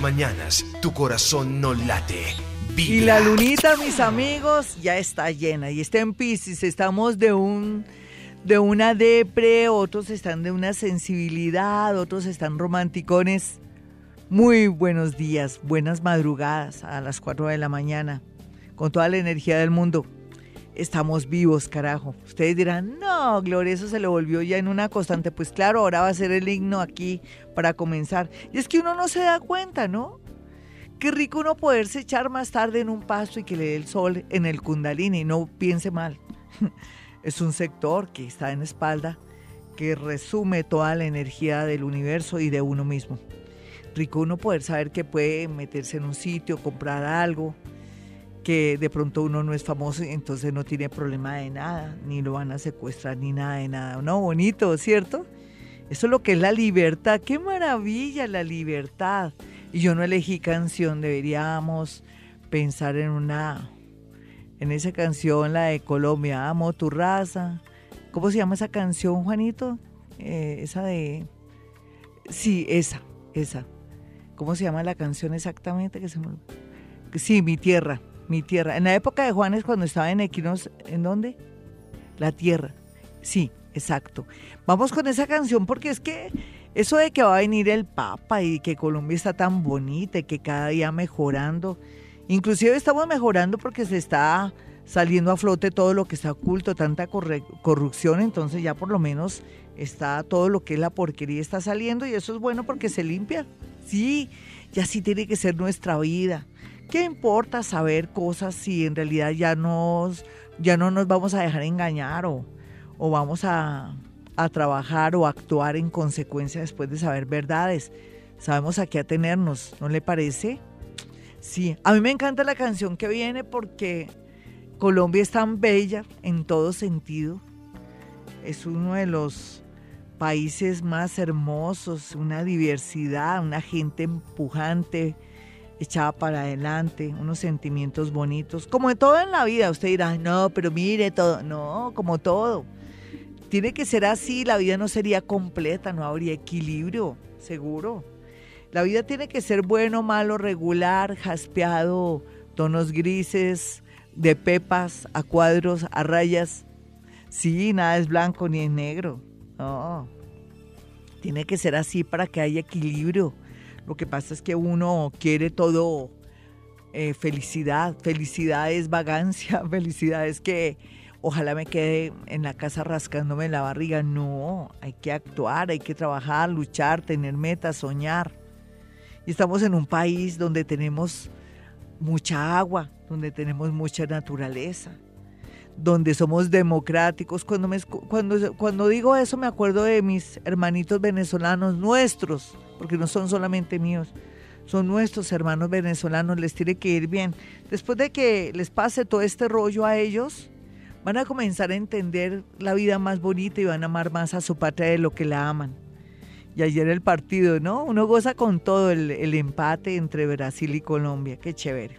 mañanas tu corazón no late. Vibra. Y la lunita, mis amigos, ya está llena y está en Pisces. Estamos de un de una depre, otros están de una sensibilidad, otros están romanticones. Muy buenos días, buenas madrugadas a las 4 de la mañana, con toda la energía del mundo. Estamos vivos, carajo. Ustedes dirán, no, Gloria, eso se le volvió ya en una constante. Pues claro, ahora va a ser el himno aquí para comenzar. Y es que uno no se da cuenta, ¿no? Qué rico uno poderse echar más tarde en un pasto y que le dé el sol en el kundalini, no piense mal. Es un sector que está en espalda, que resume toda la energía del universo y de uno mismo. Rico uno poder saber que puede meterse en un sitio, comprar algo, que de pronto uno no es famoso y entonces no tiene problema de nada, ni lo van a secuestrar, ni nada de nada. No, bonito, ¿cierto? Eso es lo que es la libertad. ¡Qué maravilla la libertad! Y yo no elegí canción, deberíamos pensar en una en esa canción, la de Colombia, amo tu raza. ¿Cómo se llama esa canción, Juanito? Eh, esa de... Sí, esa, esa. ¿Cómo se llama la canción exactamente? Que Sí, mi tierra, mi tierra. En la época de Juanes, cuando estaba en Equinos, ¿en dónde? La tierra. Sí, exacto. Vamos con esa canción porque es que eso de que va a venir el Papa y que Colombia está tan bonita y que cada día mejorando Inclusive estamos mejorando porque se está saliendo a flote todo lo que está oculto, tanta corrupción, entonces ya por lo menos está todo lo que es la porquería está saliendo y eso es bueno porque se limpia. Sí, y así tiene que ser nuestra vida. ¿Qué importa saber cosas si en realidad ya nos ya no nos vamos a dejar engañar o, o vamos a, a trabajar o actuar en consecuencia después de saber verdades? Sabemos a qué atenernos, ¿no le parece? Sí, a mí me encanta la canción que viene porque Colombia es tan bella en todo sentido. Es uno de los países más hermosos, una diversidad, una gente empujante, echada para adelante, unos sentimientos bonitos, como de todo en la vida. Usted dirá, no, pero mire todo, no, como todo. Tiene que ser así, la vida no sería completa, no habría equilibrio, seguro. La vida tiene que ser bueno, malo, regular, jaspeado, tonos grises, de pepas, a cuadros, a rayas. Sí, nada es blanco ni es negro. No. Tiene que ser así para que haya equilibrio. Lo que pasa es que uno quiere todo eh, felicidad. Felicidad es vagancia. Felicidad es que ojalá me quede en la casa rascándome la barriga. No, hay que actuar, hay que trabajar, luchar, tener metas, soñar. Y estamos en un país donde tenemos mucha agua, donde tenemos mucha naturaleza, donde somos democráticos. Cuando, me, cuando, cuando digo eso me acuerdo de mis hermanitos venezolanos, nuestros, porque no son solamente míos, son nuestros hermanos venezolanos, les tiene que ir bien. Después de que les pase todo este rollo a ellos, van a comenzar a entender la vida más bonita y van a amar más a su patria de lo que la aman. Y ayer el partido, ¿no? Uno goza con todo el, empate entre Brasil y Colombia. Qué chévere.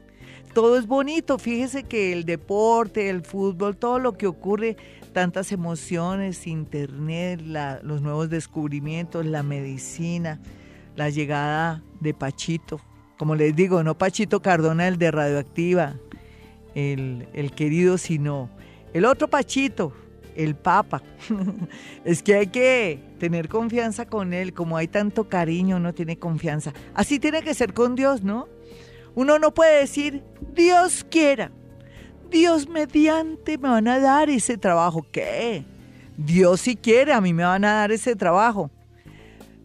Todo es bonito. Fíjese que el deporte, el fútbol, todo lo que ocurre, tantas emociones, internet, los nuevos descubrimientos, la medicina, la llegada de Pachito. Como les digo, no Pachito Cardona, el de Radioactiva, el, el querido, sino el otro Pachito, el Papa. es que hay que tener confianza con Él, como hay tanto cariño, uno tiene confianza. Así tiene que ser con Dios, ¿no? Uno no puede decir, Dios quiera, Dios mediante me van a dar ese trabajo. ¿Qué? Dios si quiere, a mí me van a dar ese trabajo.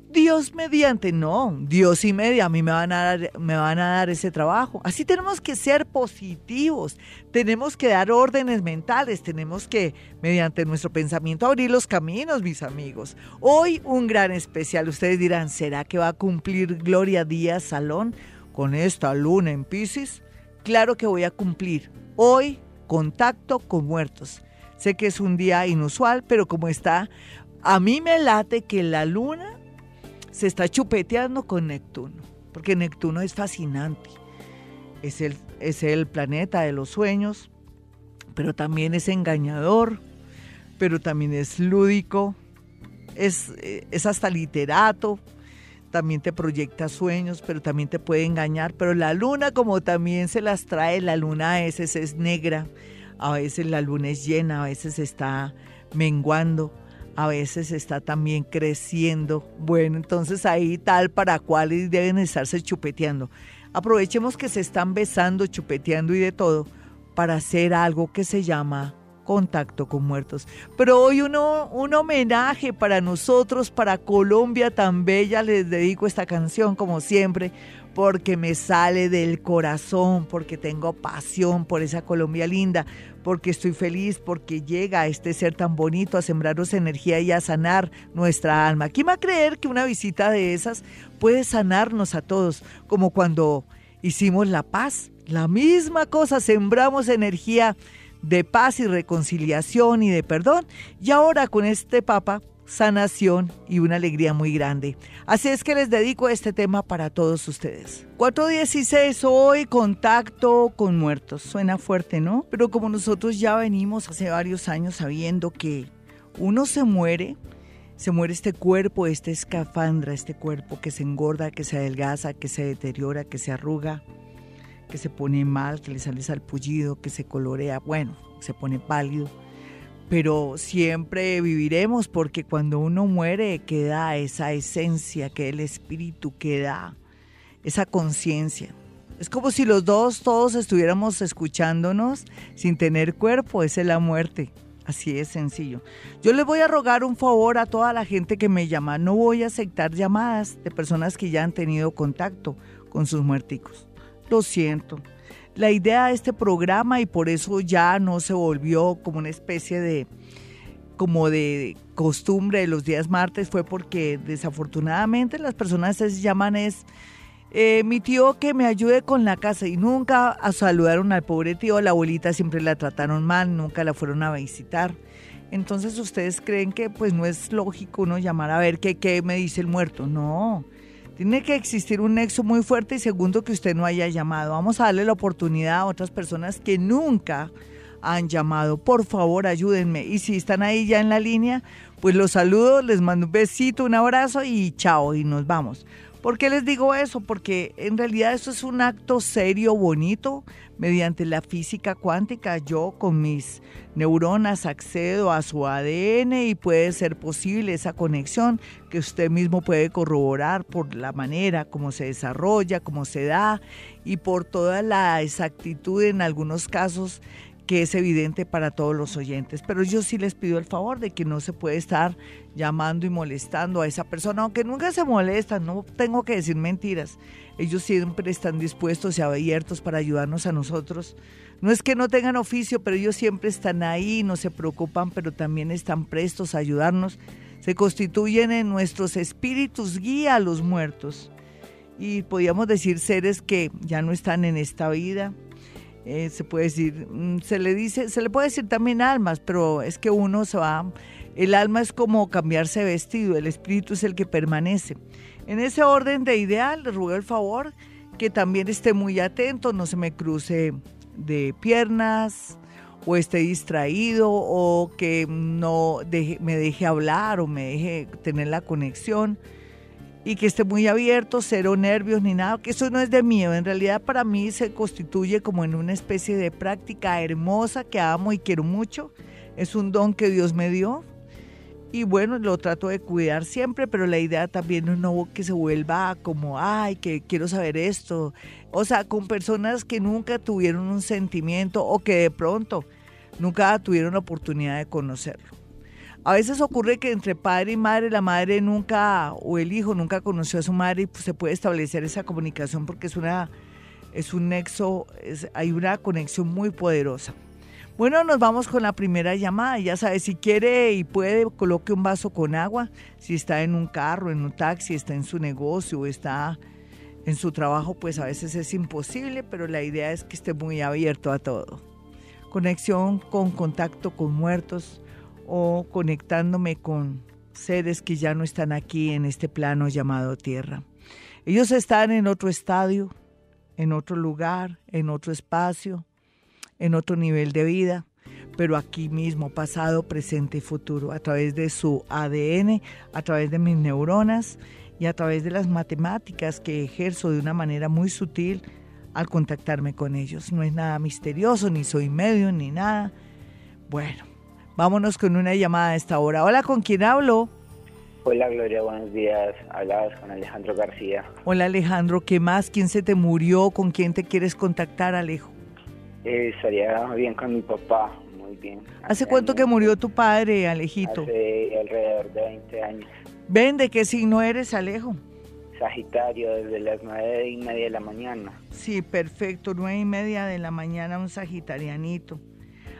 Dios mediante, no, Dios y media, a mí me van a, dar, me van a dar ese trabajo. Así tenemos que ser positivos, tenemos que dar órdenes mentales, tenemos que, mediante nuestro pensamiento, abrir los caminos, mis amigos. Hoy un gran especial, ustedes dirán, ¿será que va a cumplir Gloria Díaz Salón con esta luna en Pisces? Claro que voy a cumplir. Hoy, contacto con muertos. Sé que es un día inusual, pero como está, a mí me late que la luna se está chupeteando con Neptuno, porque Neptuno es fascinante. Es el, es el planeta de los sueños, pero también es engañador, pero también es lúdico, es, es hasta literato, también te proyecta sueños, pero también te puede engañar. Pero la luna, como también se las trae, la luna a veces es negra, a veces la luna es llena, a veces está menguando, a veces está también creciendo. Bueno, entonces ahí tal para cual deben estarse chupeteando. Aprovechemos que se están besando, chupeteando y de todo para hacer algo que se llama contacto con muertos. Pero hoy uno, un homenaje para nosotros, para Colombia tan bella, les dedico esta canción como siempre, porque me sale del corazón, porque tengo pasión por esa Colombia linda, porque estoy feliz, porque llega este ser tan bonito a sembrarnos energía y a sanar nuestra alma. ¿Quién va a creer que una visita de esas puede sanarnos a todos? Como cuando hicimos la paz, la misma cosa, sembramos energía de paz y reconciliación y de perdón. Y ahora con este Papa, sanación y una alegría muy grande. Así es que les dedico este tema para todos ustedes. 416 hoy, contacto con muertos. Suena fuerte, ¿no? Pero como nosotros ya venimos hace varios años sabiendo que uno se muere, se muere este cuerpo, este escafandra, este cuerpo que se engorda, que se adelgaza, que se deteriora, que se arruga, que se pone mal, que le sale salpullido, que se colorea, bueno, se pone pálido. Pero siempre viviremos porque cuando uno muere queda esa esencia, que el espíritu, queda esa conciencia. Es como si los dos todos estuviéramos escuchándonos sin tener cuerpo, esa es la muerte. Así es sencillo. Yo les voy a rogar un favor a toda la gente que me llama. No voy a aceptar llamadas de personas que ya han tenido contacto con sus muerticos. Lo siento. La idea de este programa y por eso ya no se volvió como una especie de como de costumbre de los días martes fue porque desafortunadamente las personas se llaman es eh, mi tío que me ayude con la casa y nunca saludaron al pobre tío, la abuelita siempre la trataron mal, nunca la fueron a visitar. Entonces ustedes creen que pues no es lógico uno llamar a ver qué, qué me dice el muerto. No, tiene que existir un nexo muy fuerte y segundo que usted no haya llamado. Vamos a darle la oportunidad a otras personas que nunca han llamado. Por favor, ayúdenme. Y si están ahí ya en la línea, pues los saludo, les mando un besito, un abrazo y chao, y nos vamos. ¿Por qué les digo eso? Porque en realidad eso es un acto serio, bonito. Mediante la física cuántica, yo con mis neuronas accedo a su ADN y puede ser posible esa conexión que usted mismo puede corroborar por la manera como se desarrolla, cómo se da y por toda la exactitud en algunos casos que es evidente para todos los oyentes. Pero yo sí les pido el favor de que no se puede estar llamando y molestando a esa persona, aunque nunca se molestan, no tengo que decir mentiras. Ellos siempre están dispuestos y abiertos para ayudarnos a nosotros. No es que no tengan oficio, pero ellos siempre están ahí, no se preocupan, pero también están prestos a ayudarnos. Se constituyen en nuestros espíritus guía a los muertos. Y podríamos decir seres que ya no están en esta vida, eh, se puede decir, mm, se le dice, se le puede decir también almas, pero es que uno se va, el alma es como cambiarse de vestido, el espíritu es el que permanece. En ese orden de ideal, le ruego el favor que también esté muy atento, no se me cruce de piernas o esté distraído o que no me deje hablar o me deje tener la conexión y que esté muy abierto, cero nervios ni nada, que eso no es de miedo, en realidad para mí se constituye como en una especie de práctica hermosa que amo y quiero mucho, es un don que Dios me dio y bueno, lo trato de cuidar siempre, pero la idea también es no que se vuelva como, ay, que quiero saber esto, o sea, con personas que nunca tuvieron un sentimiento o que de pronto nunca tuvieron la oportunidad de conocerlo. A veces ocurre que entre padre y madre, la madre nunca, o el hijo nunca conoció a su madre y pues, se puede establecer esa comunicación porque es, una, es un nexo, hay una conexión muy poderosa. Bueno, nos vamos con la primera llamada. Ya sabe, si quiere y puede, coloque un vaso con agua. Si está en un carro, en un taxi, está en su negocio está en su trabajo, pues a veces es imposible, pero la idea es que esté muy abierto a todo. Conexión con contacto con muertos o conectándome con seres que ya no están aquí en este plano llamado tierra. Ellos están en otro estadio, en otro lugar, en otro espacio, en otro nivel de vida, pero aquí mismo, pasado, presente y futuro, a través de su ADN, a través de mis neuronas y a través de las matemáticas que ejerzo de una manera muy sutil al contactarme con ellos. No es nada misterioso, ni soy medio, ni nada. Bueno, vámonos con una llamada a esta hora. Hola, ¿con quién hablo? Hola Gloria, buenos días. Hablabas con Alejandro García. Hola Alejandro, ¿qué más? ¿Quién se te murió? ¿Con quién te quieres contactar, Alejo? Eh, estaría bien con mi papá, muy bien. ¿Hace, cuánto que murió tu padre, Alejito? Hace alrededor de 20 años. ¿Ven de qué signo eres, Alejo? Sagitario, desde las nueve y media de la mañana. Sí, perfecto, nueve y media de la mañana, un sagitarianito.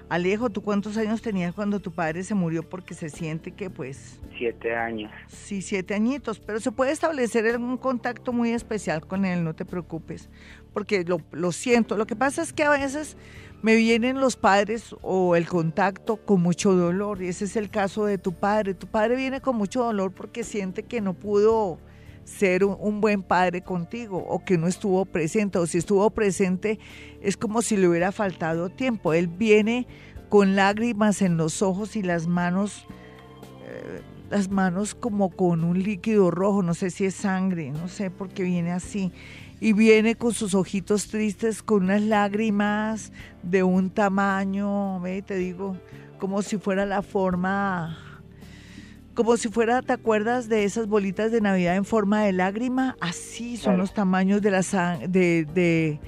Alejo, ¿tú cuántos años tenías cuando tu padre se murió? Porque se siente que pues... Siete años. Sí, siete añitos, pero se puede establecer un contacto muy especial con él, no te preocupes, porque lo, lo siento. Lo que pasa es que a veces me vienen los padres o el contacto con mucho dolor, y ese es el caso de tu padre. Tu padre viene con mucho dolor porque siente que no pudo ser un, buen padre contigo o que no estuvo presente o si estuvo presente es como si le hubiera faltado tiempo. Él viene con lágrimas en los ojos y las manos, eh, las manos como con un líquido rojo, no sé si es sangre, no sé por qué viene así. Y viene con sus ojitos tristes, con unas lágrimas de un tamaño, ve, te digo, como si fuera la forma como si fuera, ¿te acuerdas de esas bolitas de Navidad en forma de lágrima? Así son los tamaños de, la de,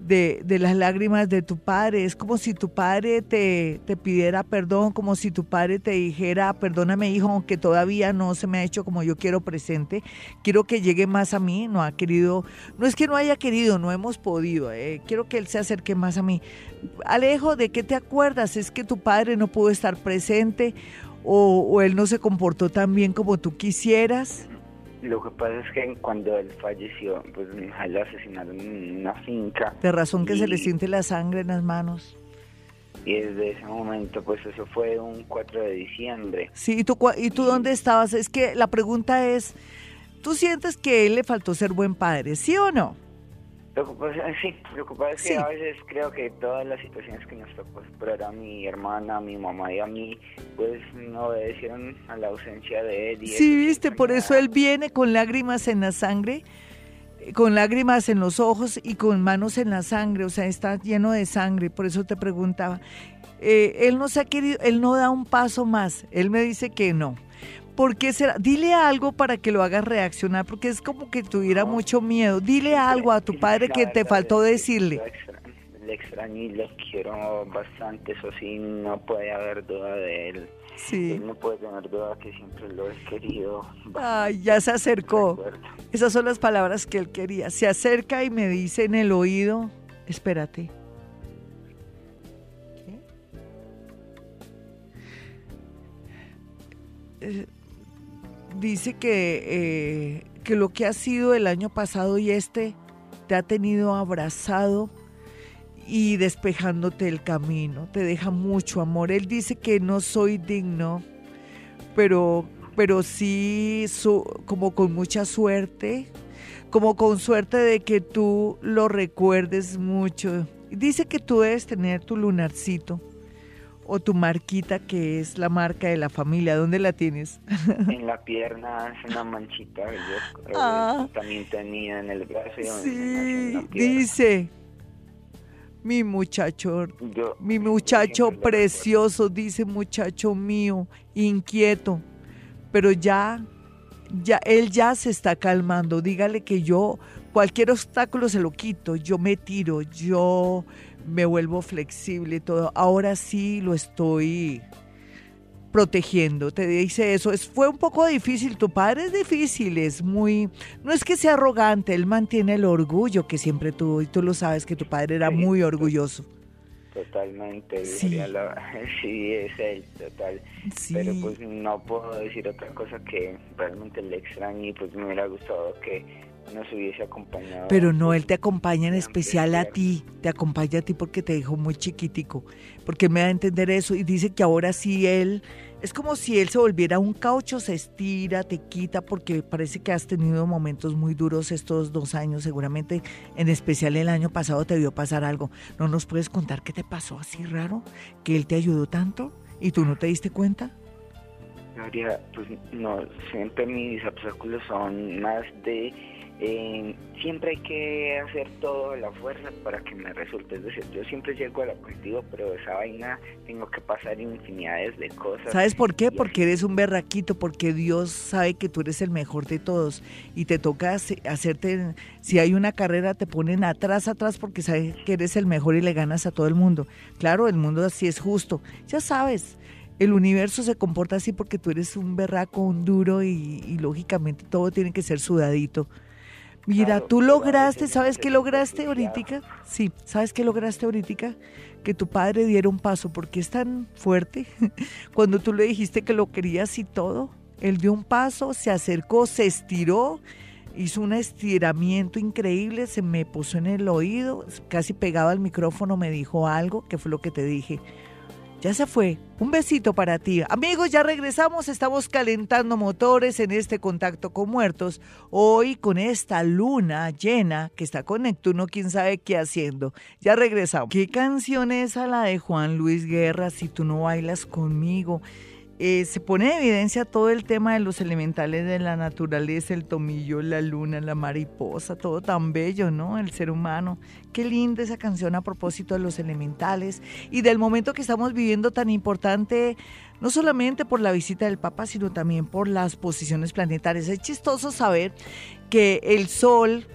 de, de, las lágrimas de tu padre. Es como si tu padre te, te pidiera perdón, como si tu padre te dijera, perdóname hijo, aunque todavía no se me ha hecho como yo quiero presente, quiero que llegue más a mí, no ha querido, no es que no haya querido, no hemos podido, eh, quiero que él se acerque más a mí. Alejo, ¿de qué te acuerdas? Es que tu padre no pudo estar presente o, él no se comportó tan bien como tú quisieras? Lo que pasa es que cuando él falleció, pues lo asesinaron en una finca. De razón que se le siente la sangre en las manos. Y desde ese momento, pues eso fue un 4 de diciembre. Sí, ¿y tú, ¿y tú dónde estabas? Es que la pregunta es, ¿tú sientes que él le faltó ser buen padre, sí o no? Lo que pasa, sí, lo que pasa es que a veces creo que todas las situaciones que nos tocó superar a mi hermana, a mi mamá y a mí, pues no obedecieron a la ausencia de él. sí, viste, por eso él viene con lágrimas en la sangre, con lágrimas en los ojos y con manos en la sangre, o sea, está lleno de sangre, por eso te preguntaba. Eh, él no se ha querido, él no da un paso más, él me dice que no. ¿Por qué será? Dile algo para que lo hagas reaccionar, porque es como que tuviera mucho miedo. Dile algo a tu padre que te faltó decirle. Le extraño y le quiero bastante, eso sí, no puede haber duda de él. Sí. no puede tener duda que siempre lo he querido. Ay, ya se acercó. Esas son las palabras que él quería. Se acerca y me dice en el oído, espérate. ¿Qué? Eh, dice que, eh, que lo que ha sido el año pasado y este te ha tenido abrazado y despejándote el camino, te deja mucho amor. Él dice que no soy digno, pero, pero sí como con mucha suerte, como con suerte de que tú lo recuerdes mucho. Dice que tú debes tener tu lunarcito o tu marquita que es la marca de la familia? ¿Dónde la tienes? En la pierna es una manchita yo ah. también tenía en el brazo. sí, dice mi muchacho, mi muchacho precioso, dice muchacho mío, inquieto, pero ya, ya, él ya se está calmando. Dígale que yo cualquier obstáculo se lo quito, yo me tiro, yo me vuelvo flexible y todo. Ahora sí lo estoy protegiendo. Te dice eso. Es, fue un poco difícil. Tu padre es difícil, es muy. No es que sea arrogante, él mantiene el orgullo que siempre tuvo. Y tú lo sabes que tu padre era muy orgulloso. Totalmente, sí. sí, es él, total. Pero pues no puedo decir otra cosa que realmente le extraño y pues me hubiera gustado que nos hubiese acompañado. Pero no, él te acompaña en especial a ti, te acompaña a ti porque te dejó muy chiquitico, porque me da a entender eso y dice que ahora sí él, es como si él se volviera un caucho, se estira, te quita, porque parece que has tenido momentos muy duros estos dos años, seguramente en especial el año pasado te vio pasar algo. ¿No nos puedes contar qué te pasó así raro? ¿Que él te ayudó tanto y tú no te diste cuenta? Gloria, pues no, siempre mis obstáculos son más de eh, siempre hay que hacer todo a la fuerza para que me resulte. Es decir, yo siempre llego al objetivo, pero esa vaina tengo que pasar infinidades de cosas. ¿Sabes por qué? Porque eres un berraquito, porque Dios sabe que tú eres el mejor de todos y te toca hacerte, si hay una carrera, te ponen atrás, atrás, porque sabe que eres el mejor y le ganas a todo el mundo. Claro, el mundo así es justo. Ya sabes. El universo se comporta así porque tú eres un berraco, un duro y, y lógicamente todo tiene que ser sudadito. Mira, tú lograste, ¿sabes qué lograste ahorita? Sí, ¿sabes qué lograste ahorita? Que tu padre diera un paso, porque es tan fuerte. Cuando tú le dijiste que lo querías y todo, él dio un paso, se acercó, se estiró, hizo un estiramiento increíble, se me puso en el oído, casi pegado al micrófono, me dijo algo, que fue lo que te dije. Ya se fue. Un besito para ti. Amigos, ya regresamos. Estamos calentando motores en este contacto con muertos. Hoy con esta luna llena que está con Neptuno, quién sabe qué haciendo. Ya regresamos. ¿Qué canción es a la de Juan Luis Guerra si tú no bailas conmigo? Eh, se pone en evidencia todo el tema de los elementales de la naturaleza, el tomillo, la luna, la mariposa, todo tan bello, ¿no? El ser humano. Qué linda esa canción a propósito de los elementales y del momento que estamos viviendo tan importante, no solamente por la visita del Papa, sino también por las posiciones planetarias. Es chistoso saber que el Sol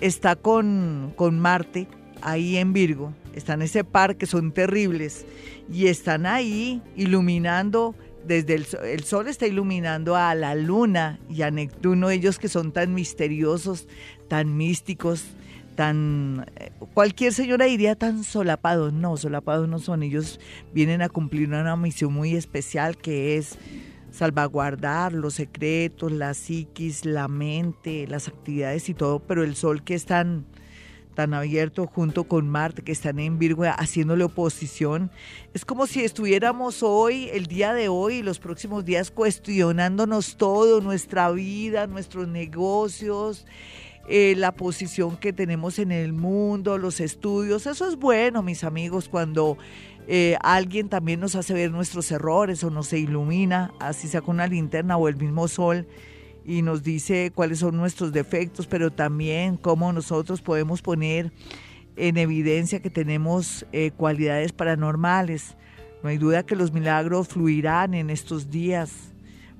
está con, con Marte ahí en Virgo, está en ese par que son terribles y están ahí iluminando desde el, sol está iluminando a la luna y a Neptuno, ellos que son tan misteriosos, tan místicos, tan... Eh, cualquier señora diría tan solapados, no, solapados no son, ellos vienen a cumplir una misión muy especial que es salvaguardar los secretos, la psiquis, la mente, las actividades y todo, pero el sol que es tan tan abierto junto con Marte, que están en Virgo haciéndole oposición. Es como si estuviéramos hoy, el día de hoy los próximos días cuestionándonos todo, nuestra vida, nuestros negocios, eh, la posición que tenemos en el mundo, los estudios. Eso es bueno, mis amigos, cuando eh, alguien también nos hace ver nuestros errores o nos ilumina, así sea con una linterna o el mismo sol y nos dice cuáles son nuestros defectos, pero también cómo nosotros podemos poner en evidencia que tenemos eh, cualidades paranormales. No hay duda que los milagros fluirán en estos días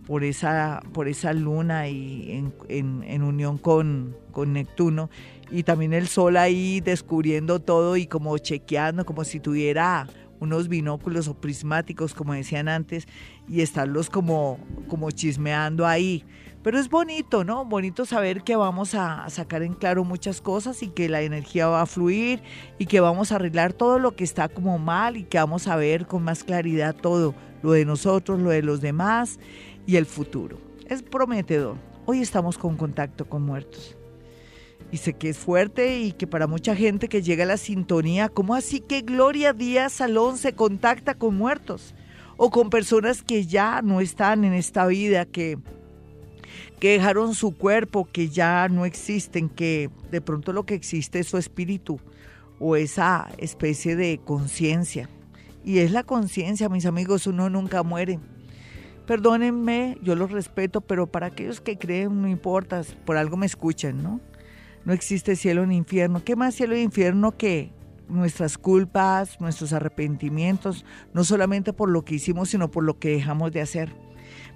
por esa, por esa luna y en, unión con, con Neptuno. Y también el sol ahí descubriendo todo y como chequeando, como si tuviera unos binóculos o prismáticos, como decían antes, y estarlos como, como chismeando ahí. Pero es bonito, ¿no? Bonito saber que vamos a sacar en claro muchas cosas y que la energía va a fluir y que vamos a arreglar todo lo que está como mal y que vamos a ver con más claridad todo, lo de nosotros, lo de los demás y el futuro. Es prometedor. Hoy estamos con contacto con muertos. Y sé que es fuerte y que para mucha gente que llega a la sintonía, ¿cómo así que Gloria Díaz Salón se contacta con muertos? O con personas que ya no están en esta vida, que que dejaron su cuerpo, que ya no existen, que de pronto lo que existe es su espíritu o esa especie de conciencia. Y es la conciencia, mis amigos, uno nunca muere. Perdónenme, yo los respeto, pero para aquellos que creen, no importa, por algo me escuchan, ¿no? No existe cielo ni infierno. ¿Qué más cielo e infierno que nuestras culpas, nuestros arrepentimientos, no solamente por lo que hicimos, sino por lo que dejamos de hacer?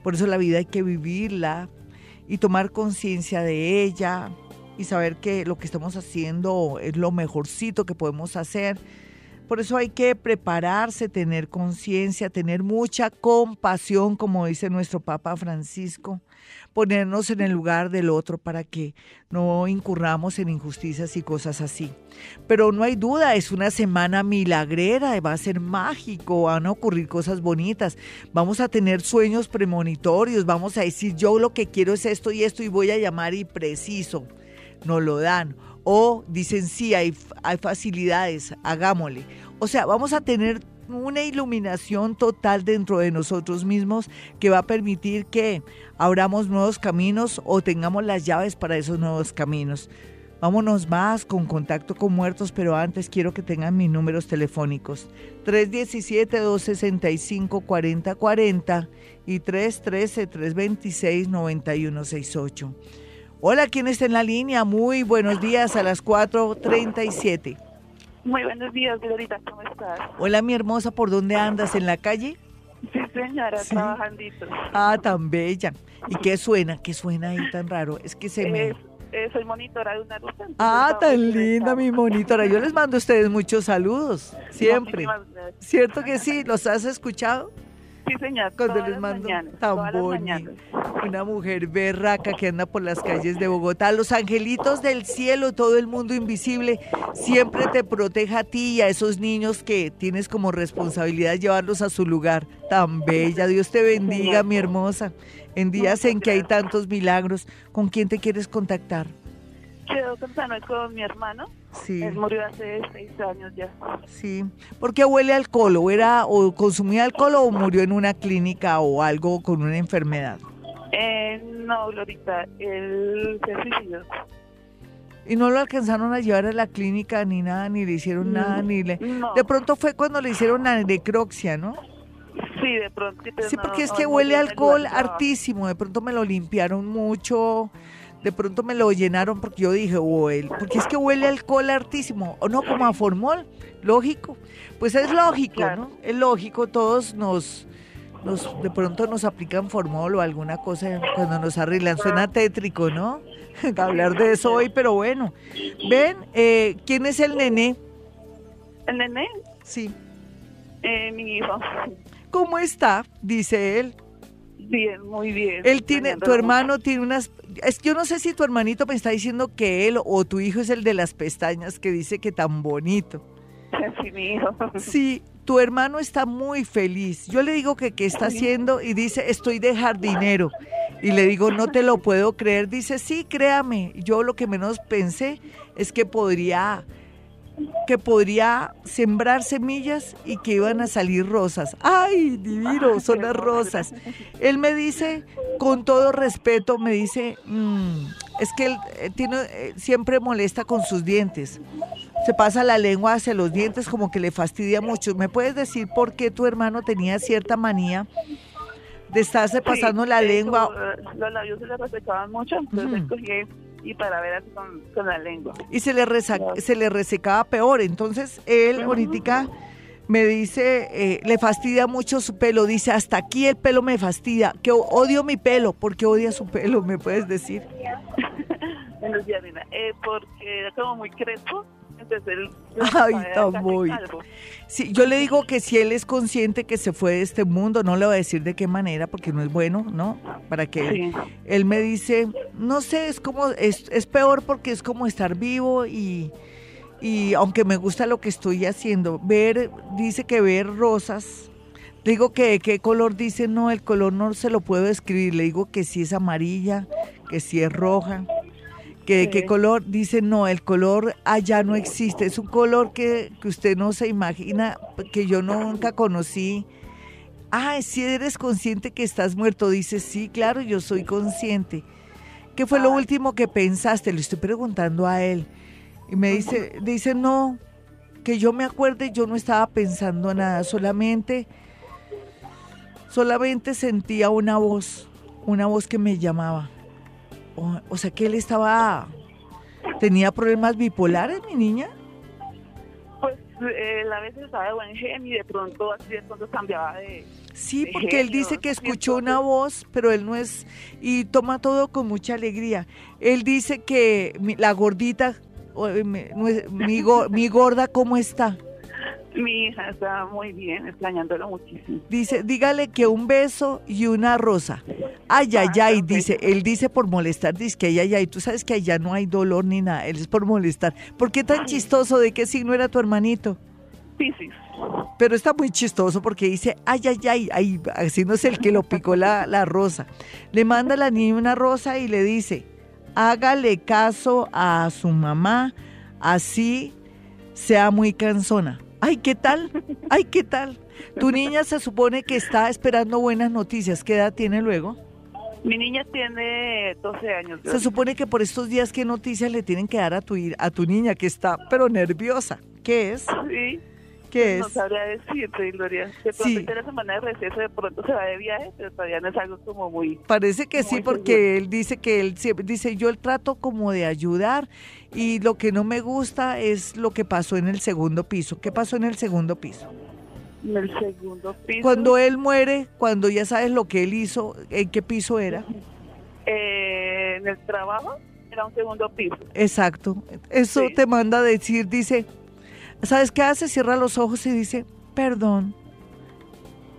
Por eso la vida hay que vivirla y tomar conciencia de ella y saber que lo que estamos haciendo es lo mejorcito que podemos hacer. Por eso hay que prepararse, tener conciencia, tener mucha compasión, como dice nuestro Papa Francisco, ponernos en el lugar del otro para que no incurramos en injusticias y cosas así. Pero no hay duda, es una semana milagrera, va a ser mágico, van a ocurrir cosas bonitas, vamos a tener sueños premonitorios, vamos a decir yo lo que quiero es esto y esto y voy a llamar y preciso, no lo dan. O dicen sí, hay, hay facilidades, hagámosle. O sea, vamos a tener una iluminación total dentro de nosotros mismos que va a permitir que abramos nuevos caminos o tengamos las llaves para esos nuevos caminos. Vámonos más con contacto con muertos, pero antes quiero que tengan mis números telefónicos. 317-265-4040 y 313-326-9168. Hola, ¿quién está en la línea? Muy buenos días a las 4.37. Muy buenos días, Glorita, ¿cómo estás? Hola, mi hermosa, ¿por dónde andas? ¿En la calle? Sí, señora, trabajandito. Ah, tan bella. ¿Y qué suena? ¿Qué suena ahí tan raro? Es que se me... Eh, soy monitora de una ruta. Ah, tan linda mi monitora. Yo les mando a ustedes muchos saludos, siempre. ¿Cierto que sí? ¿Los has escuchado? Sí, señor. Cuando les mando tan bonito. Una mujer berraca que anda por las calles de Bogotá. Los angelitos del cielo, todo el mundo invisible, siempre te proteja a ti y a esos niños que tienes como responsabilidad llevarlos a su lugar. Tan bella. Dios te bendiga, mi hermosa. En días en que hay tantos milagros, ¿con quién te quieres contactar? Quedó sano con mi hermano. Sí. Él murió hace seis años ya. Sí. ¿Por qué huele alcohol? ¿O, era, o consumía alcohol o murió en una clínica o algo con una enfermedad? Eh, no, Glorita, él se suicidó. Y no lo alcanzaron a llevar a la clínica ni nada, ni le hicieron nada, ni le... De pronto fue cuando le hicieron la necropsia, ¿no? Sí, de pronto. Sí, porque es que huele alcohol hartísimo. De pronto me lo limpiaron mucho. De pronto me lo llenaron porque yo dije, huele, porque es que huele alcohol hartísimo. O no, como a formol. Lógico. Pues es lógico, ¿no? Es lógico. Todos nos, nos, de pronto nos aplican formol o alguna cosa cuando nos arreglan. Suena tétrico, ¿no? Hablar de eso hoy, pero bueno. Ven, eh, ¿quién es el nené? ¿El nené? Sí. Eh, mi hijo. ¿Cómo está? Dice él. Bien, muy bien. Él tiene, tu hermano tiene unas, es, yo no sé si tu hermanito me está diciendo que él o tu hijo es el de las pestañas que dice que tan bonito. Sí, mi hijo. Sí, tu hermano está muy feliz. Yo le digo que qué está haciendo y dice, estoy de jardinero. Y le digo, no te lo puedo creer. Dice, sí, créame. Yo lo que menos pensé es que podría que podría sembrar semillas y que iban a salir rosas. ¡Ay, divino! Son las rosas. Él me dice, con todo respeto, me dice, mm, es que él eh, tiene, eh, siempre molesta con sus dientes. Se pasa la lengua hacia los dientes como que le fastidia mucho. ¿Me puedes decir por qué tu hermano tenía cierta manía de estarse pasando la lengua? Eh, los labios se le resecaban mucho, entonces y para ver así con, la lengua. Y se le, se le resecaba peor. Entonces él ahorita me dice, eh, le fastidia mucho su pelo. Dice, hasta aquí el pelo me fastidia. Que odio mi pelo. ¿Por qué odia su pelo? ¿Me puedes decir? Buenos días, eh, porque era como muy crespo. Ay, está muy... Sí, yo le digo que si él es consciente que se fue de este mundo, no le voy a decir de qué manera, porque no es bueno, ¿no? Para que él me dice, no sé, es como, es, es peor porque es como estar vivo y, y aunque me gusta lo que estoy haciendo, ver, dice que ver rosas, digo que qué color dice, no, el color no se lo puedo escribir, le digo que si es amarilla, que si es roja, que qué color, dice no, el color allá no existe, es un color que, que usted no se imagina, que yo nunca conocí. Ah, si eres consciente que estás muerto, dice, sí, claro, yo soy consciente. ¿Qué fue lo último que pensaste? Le estoy preguntando a él. Y me dice, dice, no, que yo me acuerde, yo no estaba pensando nada, solamente, solamente sentía una voz, una voz que me llamaba. O, sea que él estaba, tenía problemas bipolares, mi niña. Pues él a veces estaba de buen genio y de pronto así de pronto cambiaba de... Sí, porque él dice que escuchó una voz, pero él no es, y toma todo con mucha alegría. Él dice que la gordita, mi, mi gorda, ¿cómo está? Mi hija está muy bien, extrañándolo muchísimo. Dice, dígale que un beso y una rosa. Ay, ay, ah, ay, dice, él dice por molestar, dice que ay, ay, ay, tú sabes que allá no hay dolor ni nada, él es por molestar. ¿Por qué tan chistoso? ¿De qué signo era tu hermanito? Piscis. Pero está muy chistoso porque dice, ay, ay, ay, ay, así no es el que lo picó la, la rosa. Le manda a la niña una rosa y le dice, hágale caso a su mamá, así sea muy cansona. Ay, ¿qué tal? Ay, ¿qué tal? Tu niña se supone que está esperando buenas noticias. ¿Qué edad tiene luego? Mi niña tiene 12 años. Se supone que por estos días, ¿qué noticias le tienen que dar a tu, a tu niña que está, pero nerviosa? ¿Qué es? Sí. ¿Qué no es? sabría decirte, Gloria. De pronto Sí. tiene semana de receso, de pronto se va de viaje, pero todavía no es algo como muy... Parece que sí, porque él dice que él siempre dice, yo el trato como de ayudar y lo que no me gusta es lo que pasó en el segundo piso. ¿Qué pasó en el segundo piso? En el segundo piso. Cuando él muere, cuando ya sabes lo que él hizo, ¿en qué piso era? Eh, en el trabajo era un segundo piso. Exacto. Eso Sí. te manda a decir, dice, ¿sabes qué hace? Cierra los ojos y dice, perdón,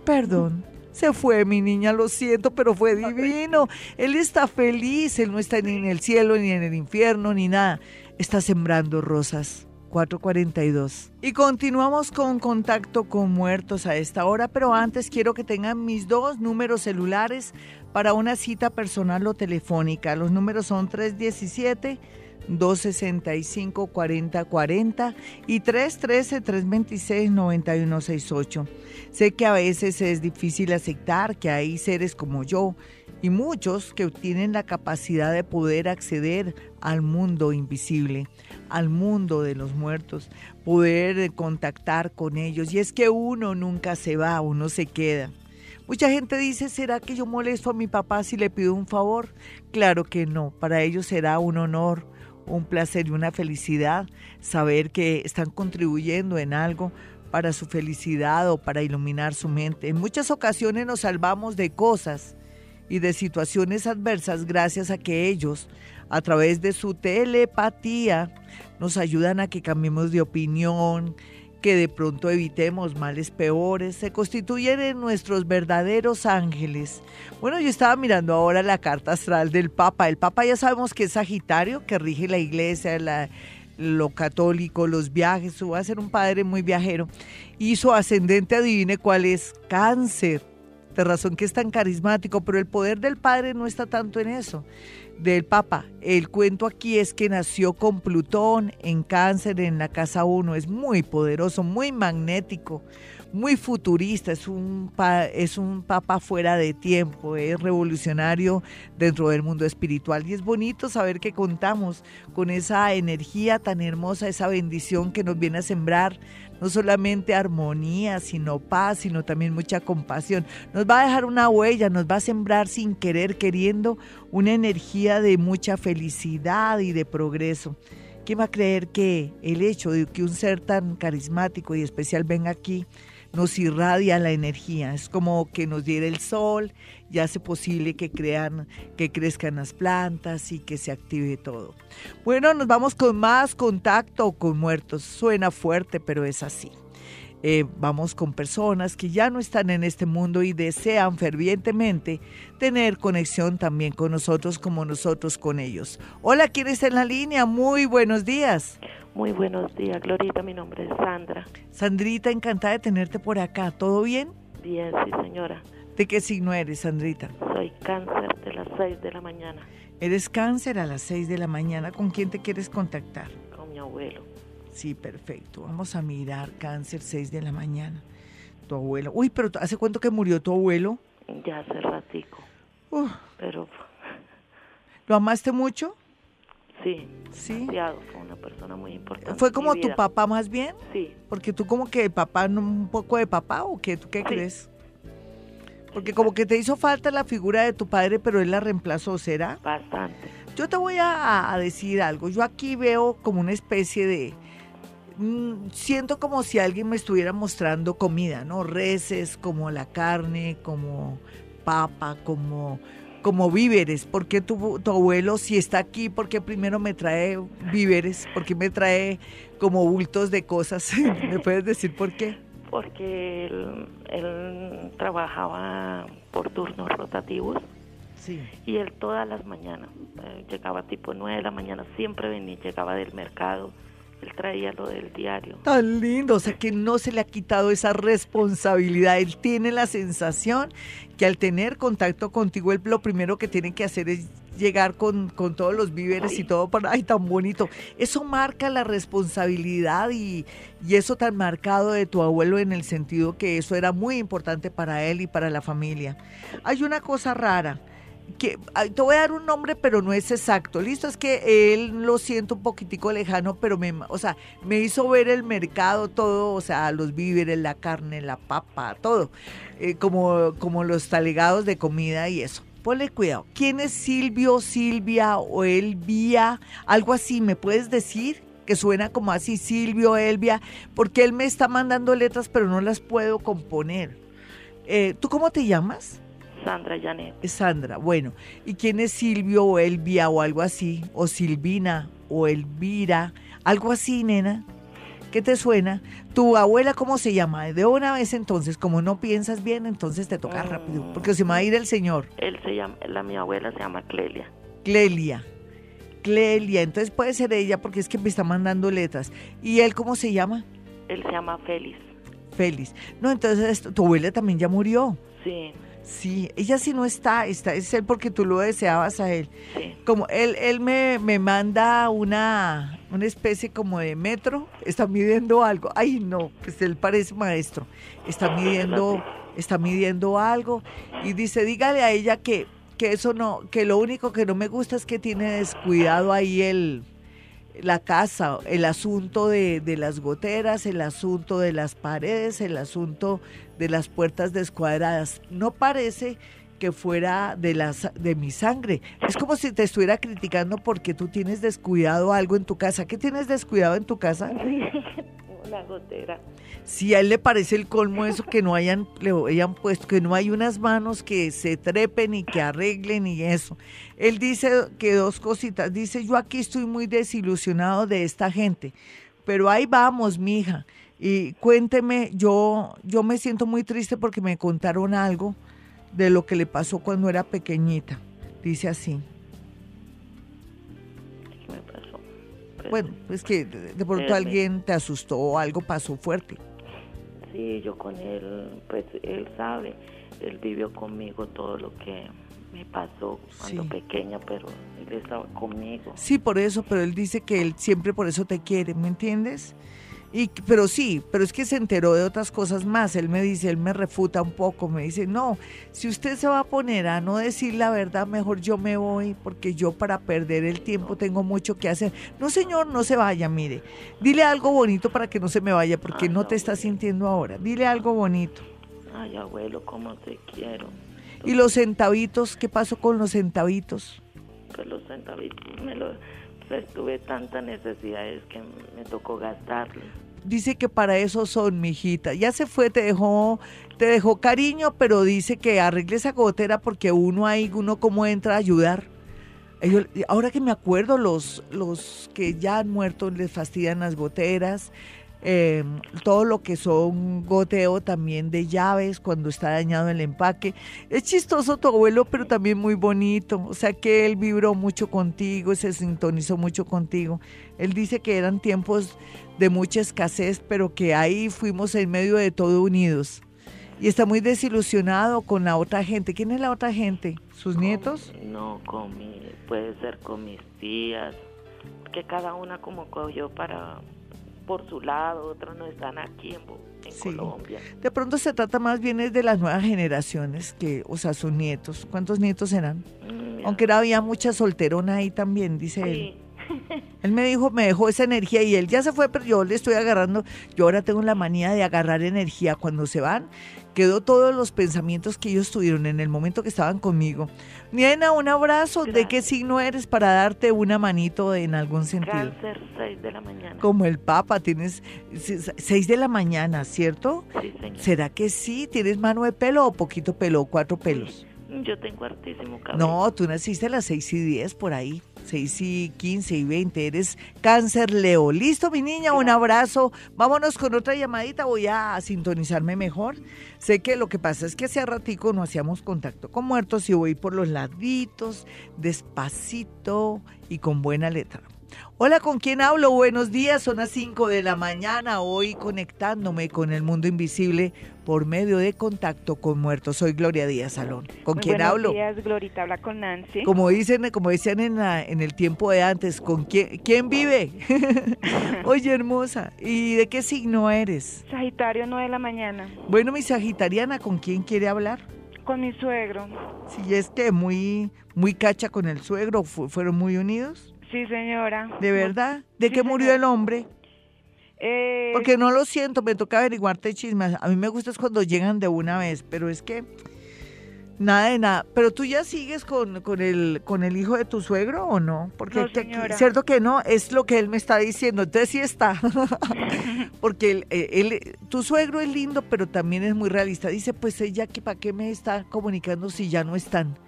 perdón. Se fue mi niña, lo siento, pero fue divino. Él está feliz, él no está ni en el cielo, ni en el infierno, ni nada. Está sembrando rosas. 442. Y continuamos con contacto con muertos a esta hora, pero antes quiero que tengan mis dos números celulares para una cita personal o telefónica. Los números son 317 265-4040 y 313-326-9168. Sé que a veces es difícil aceptar que hay seres como yo y muchos que tienen la capacidad de poder acceder al mundo invisible, al mundo de los muertos, poder contactar con ellos. Y es que uno nunca se va, uno se queda. Mucha gente dice, ¿será que yo molesto a mi papá si le pido un favor? Claro que no, para ellos será un honor, un placer y una felicidad saber que están contribuyendo en algo para su felicidad o para iluminar su mente. En muchas ocasiones nos salvamos de cosas y de situaciones adversas gracias a que ellos, a través de su telepatía, nos ayudan a que cambiemos de opinión, que de pronto evitemos males peores, se constituyen en nuestros verdaderos ángeles. Bueno, yo estaba mirando ahora la carta astral del Papa. El Papa ya sabemos que es Sagitario, que rige la iglesia, la, lo católico, los viajes, va a ser un padre muy viajero. Y su ascendente, adivine cuál es, cáncer. De razón que es tan carismático, pero el poder del padre no está tanto en eso del Papa. El cuento aquí es que nació con Plutón en cáncer en la casa 1. Es muy poderoso, muy magnético, muy futurista. Es un, es un Papa fuera de tiempo, es revolucionario dentro del mundo espiritual. Y es bonito saber que contamos con esa energía tan hermosa, esa bendición que nos viene a sembrar no solamente armonía, sino paz, sino también mucha compasión. Nos va a dejar una huella, nos va a sembrar sin querer, queriendo, una energía de mucha felicidad y de progreso. ¿Quién va a creer que el hecho de que un ser tan carismático y especial venga aquí nos irradia la energía? Es como que nos diera el sol y hace posible que crean, que crezcan las plantas y que se active todo. Bueno, nos vamos con más contacto con muertos. Suena fuerte, pero es así. Eh, vamos con personas que ya no están en este mundo y desean fervientemente tener conexión también con nosotros como nosotros con ellos. Hola, ¿quién está en la línea? Muy buenos días. Muy buenos días, Glorita. Mi nombre es Sandra. Sandrita, encantada de tenerte por acá. ¿Todo bien? Bien, sí, señora. ¿De qué signo eres, Sandrita? Soy cáncer de las 6 de la mañana Eres cáncer a las 6 de la mañana. ¿Con quién te quieres contactar? con mi abuelo. Sí, perfecto. Vamos a mirar cáncer 6 de la mañana. Tu abuelo. Uy, pero ¿hace cuánto que murió tu abuelo? Ya hace ratico, Uf, pero ¿Lo amaste mucho? sí, Sí. Fue una persona muy importante. ¿Fue como tu papá más bien? Sí, Porque tú como que papá, un poco de papá o qué, ¿tú qué Sí. crees? Porque como que te hizo falta la figura de tu padre, pero él la reemplazó, ¿será? bastante. Yo te voy a, a decir algo. Yo aquí veo como una especie de... mm, siento como si alguien me estuviera mostrando comida, ¿no? Reces, como la carne, como papa, como, como víveres. ¿Por qué tu, tu abuelo, si está aquí, por qué primero me trae víveres? ¿Por qué me trae como bultos de cosas? ¿Me puedes decir por qué? Porque él, él trabajaba por turnos rotativos Sí. y él todas las mañanas, eh, llegaba tipo 9 de la mañana, siempre venía, llegaba del mercado, él traía lo del diario. Tan lindo, o sea que no se le ha quitado esa responsabilidad. Él tiene la sensación que al tener contacto contigo, él lo primero que tiene que hacer es llegar con, con todos los víveres y todo para, ay, tan bonito. Eso marca la responsabilidad y, y eso tan marcado de tu abuelo en el sentido que eso era muy importante para él y para la familia. Hay una cosa rara. que te voy a dar un nombre, pero no es exacto. Listo, es que él lo siento un poquitico lejano, pero me, o sea, me hizo ver el mercado todo, o sea, los víveres, la carne, la papa, todo, eh, como, como los talegados de comida y eso. Ponle cuidado. ¿Quién es Silvio, Silvia o Elvia? Algo así, ¿me puedes decir? Que suena como así, Silvio, Elvia, porque él me está mandando letras, pero no las puedo componer. Eh, ¿Tú cómo te llamas? Sandra Janet. Sandra, bueno. ¿Y quién es Silvio o Elvia o algo así? O Silvina o Elvira, algo así, nena. ¿Qué te suena? ¿Tu abuela cómo se llama? De una vez entonces, como no piensas bien, entonces te toca rápido, porque se me va a ir el señor. Él se llama, la mi abuela se llama Clelia. Clelia. Clelia, entonces puede ser ella porque es que me está mandando letras. ¿Y él cómo se llama? Él se llama Félix. Félix. No, entonces tu abuela también ya murió. Sí. Sí, ella sí no está, está es él porque tú lo deseabas a él. Como él, él me, me manda una, una especie como de metro, está midiendo algo. Ay, no, pues él parece maestro. Está midiendo, está midiendo algo y dice, dígale a ella que, que eso no, que lo único que no me gusta es que tiene descuidado ahí el, la casa, el asunto de, de, las goteras, el asunto de las paredes, el asunto de las puertas descuadradas. No parece que fuera de las de mi sangre. Es como si te estuviera criticando porque tú tienes descuidado algo en tu casa. ¿Qué tienes descuidado en tu casa? Una gotera. Si a él le parece el colmo eso que no hayan le hayan puesto que no hay unas manos que se trepen y que arreglen y eso. Él dice que dos cositas, dice, "Yo aquí estoy muy desilusionado de esta gente." Pero ahí vamos, mija. Y cuénteme, yo, yo me siento muy triste porque me contaron algo de lo que le pasó cuando era pequeñita. Dice así. ¿Qué me pasó? bueno, es que de, pronto alguien te asustó o algo pasó fuerte. Sí, yo con él, pues él sabe, él vivió conmigo todo lo que me pasó cuando pequeña, pero él estaba conmigo. Sí, por eso, pero él dice que él siempre por eso te quiere, ¿me entiendes? Y, pero sí, pero es que se enteró de otras cosas más. Él me dice, él me refuta un poco, me dice, no, si usted se va a poner a no decir la verdad, mejor yo me voy, porque yo para perder el tiempo tengo mucho que hacer. No, señor, no se vaya, mire. Dile algo bonito para que no se me vaya, porque no te está sintiendo ahora. Dile algo bonito. Ay, abuelo, cómo te quiero. ¿Y los centavitos? ¿Qué pasó con los centavitos? Pues los centavitos me los pues, tuve tantas necesidades que me tocó gastarlos dice que para eso son, mi hijita. Ya se fue, te dejó, te dejó cariño, pero dice que arregle esa gotera porque uno ahí, uno como entra a ayudar. ahora que me acuerdo, los, los que ya han muerto les fastidian las goteras, eh, todo lo que son goteo también de llaves cuando está dañado el empaque. Es chistoso tu abuelo, pero también muy bonito. O sea que él vibró mucho contigo, se sintonizó mucho contigo. Él dice que eran tiempos de mucha escasez, pero que ahí fuimos en medio de todo unidos. Y está muy desilusionado con la otra gente. ¿Quién es la otra gente? ¿Sus nietos? No, con puede ser con mis tías, que cada una como cogió para por su lado, otros no están aquí en, Colombia. De pronto se trata más bien de las nuevas generaciones, que, o sea, sus nietos. ¿Cuántos nietos eran? Mm, Aunque había mucha solterona ahí también, dice él. Él me dijo, me dejó esa energía y él ya se fue, pero yo le estoy agarrando. Yo ahora tengo la manía de agarrar energía. Cuando se van, quedó todos los pensamientos que ellos tuvieron en el momento que estaban conmigo. Niena, un abrazo. ¿De qué signo eres para darte una manito en algún sentido? Cáncer, 6 de la mañana. Como el Papa, tienes 6 de la mañana, ¿cierto? Sí, señor. ¿Será que sí? ¿Tienes mano de pelo o poquito pelo o cuatro pelos? Yo tengo hartísimo cabello. No, tú naciste a las 6 y 10 por ahí. 6 y 15 y 20. Eres cáncer Leo. Listo, mi niña, un abrazo. Vámonos con otra llamadita. Voy a sintonizarme mejor. Sé que lo que pasa es que hace ratico no hacíamos contacto con muertos y voy por los laditos, despacito y con buena letra. Hola, ¿con quién hablo? Buenos días, son las 5 de la mañana, hoy conectándome con el mundo invisible por medio de contacto con muertos. Soy Gloria Díaz Salón. ¿Con quién hablo? Buenos días, Glorita, habla con Nancy. Como dicen, como decían en, en el tiempo de antes, ¿con quién, quién vive? Oye, hermosa, ¿y de qué signo eres? Sagitario, 9 de la mañana. Bueno, mi sagitariana, ¿con quién quiere hablar? Con mi suegro. Sí, es que muy, muy cacha con el suegro, ¿fueron muy unidos? Sí, señora. ¿De verdad? ¿De qué murió el hombre? Eh, Porque no lo siento, me toca averiguarte chismes. A mí me gusta es cuando llegan de una vez, pero es que nada de nada. Pero tú ya sigues con, con, el, con el hijo de tu suegro o no? Porque no, cierto que no, es lo que él me está diciendo. Entonces sí está. Porque eh, él, tu suegro es lindo, pero también es muy realista. Dice, pues ella, que ¿para qué me está comunicando si ya no están?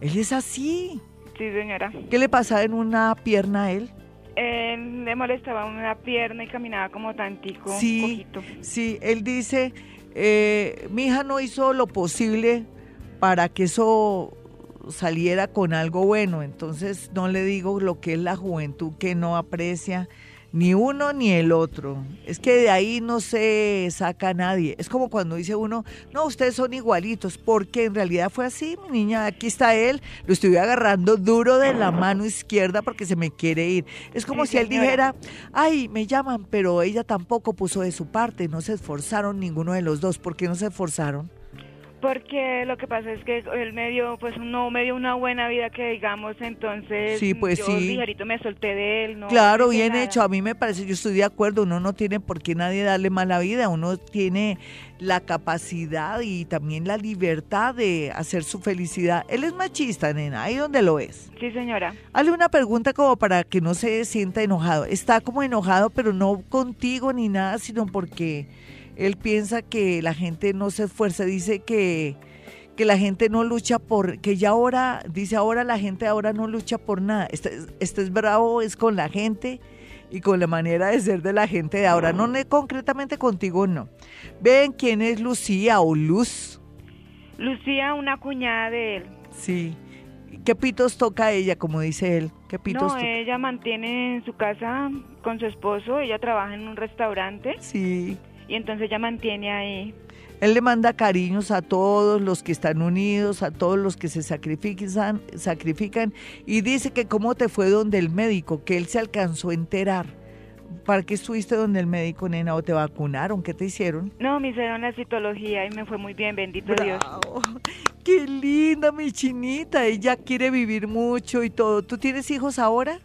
Él es así. Sí, señora. ¿Qué le pasaba en una pierna a él? Él le molestaba una pierna y caminaba como tantico, sí, Sí, él dice, eh, mi hija no hizo lo posible para que eso saliera con algo bueno, entonces no le digo lo que es la juventud que no aprecia ni uno ni el otro. Es que de ahí no se saca nadie. Es como cuando dice uno, no, ustedes son igualitos, porque en realidad fue así, mi niña, aquí está él, lo estoy agarrando duro de la mano izquierda porque se me quiere ir. Es como si él dijera, ay, me llaman, pero ella tampoco puso de su parte, no se esforzaron ninguno de los dos. ¿Por qué no se esforzaron? Porque lo que pasa es que él me dio, pues no me dio una buena vida que digamos, entonces sí, pues yo sí. ligerito me solté de él. No claro, bien hecho, a mí me parece, yo estoy de acuerdo, uno no tiene por qué nadie darle mala vida, uno tiene la capacidad y también la libertad de hacer su felicidad. Él es machista, nena, ahí donde lo es. Sí, señora. Hazle una pregunta como para que no se sienta enojado. Está como enojado, pero no contigo ni nada, sino porque él piensa que la gente no se esfuerza, dice que, que la gente no lucha por, que ya ahora, dice ahora la gente ahora no lucha por nada. Este, este es bravo, es con la gente y con la manera de ser de la gente de ahora. No concretamente contigo, no. Ven quién es Lucía o Luz. Lucía, una cuñada de él. Sí. ¿Qué pitos toca ella, como dice él? ¿Qué pitos no, ella mantiene en su casa con su esposo, ella trabaja en un restaurante. Sí y entonces ella mantiene ahí. Él le manda cariños a todos los que están unidos, a todos los que se sacrifican, sacrifican y dice que cómo te fue donde el médico, que él se alcanzó a enterar. ¿Para qué estuviste donde el médico, nena, o te vacunaron? ¿Qué te hicieron? No, me hicieron la citología y me fue muy bien, bendito Dios. ¡Qué linda, mi chinita! Ella quiere vivir mucho y todo. ¿Tú tienes hijos ahora?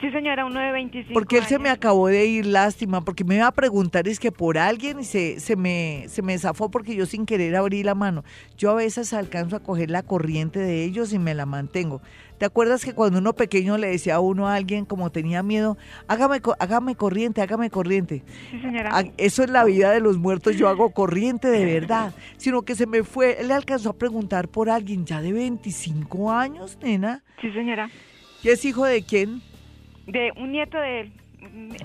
Sí, señora, uno de 25 Porque él se me acabó de ir, lástima, porque me iba a preguntar, es que por alguien se, se, me, se me zafó porque yo sin querer abrí la mano. Yo a veces alcanzo a coger la corriente de ellos y me la mantengo. ¿Te acuerdas que cuando uno pequeño le decía a uno a alguien como tenía miedo, hágame, hágame corriente, hágame corriente? Sí, señora. Eso es la vida de los muertos, yo hago corriente de verdad. Sino que se me fue, él le alcanzó a preguntar por alguien ya de 25 años, nena. Sí, señora. ¿Y es hijo de quién? De un nieto de él.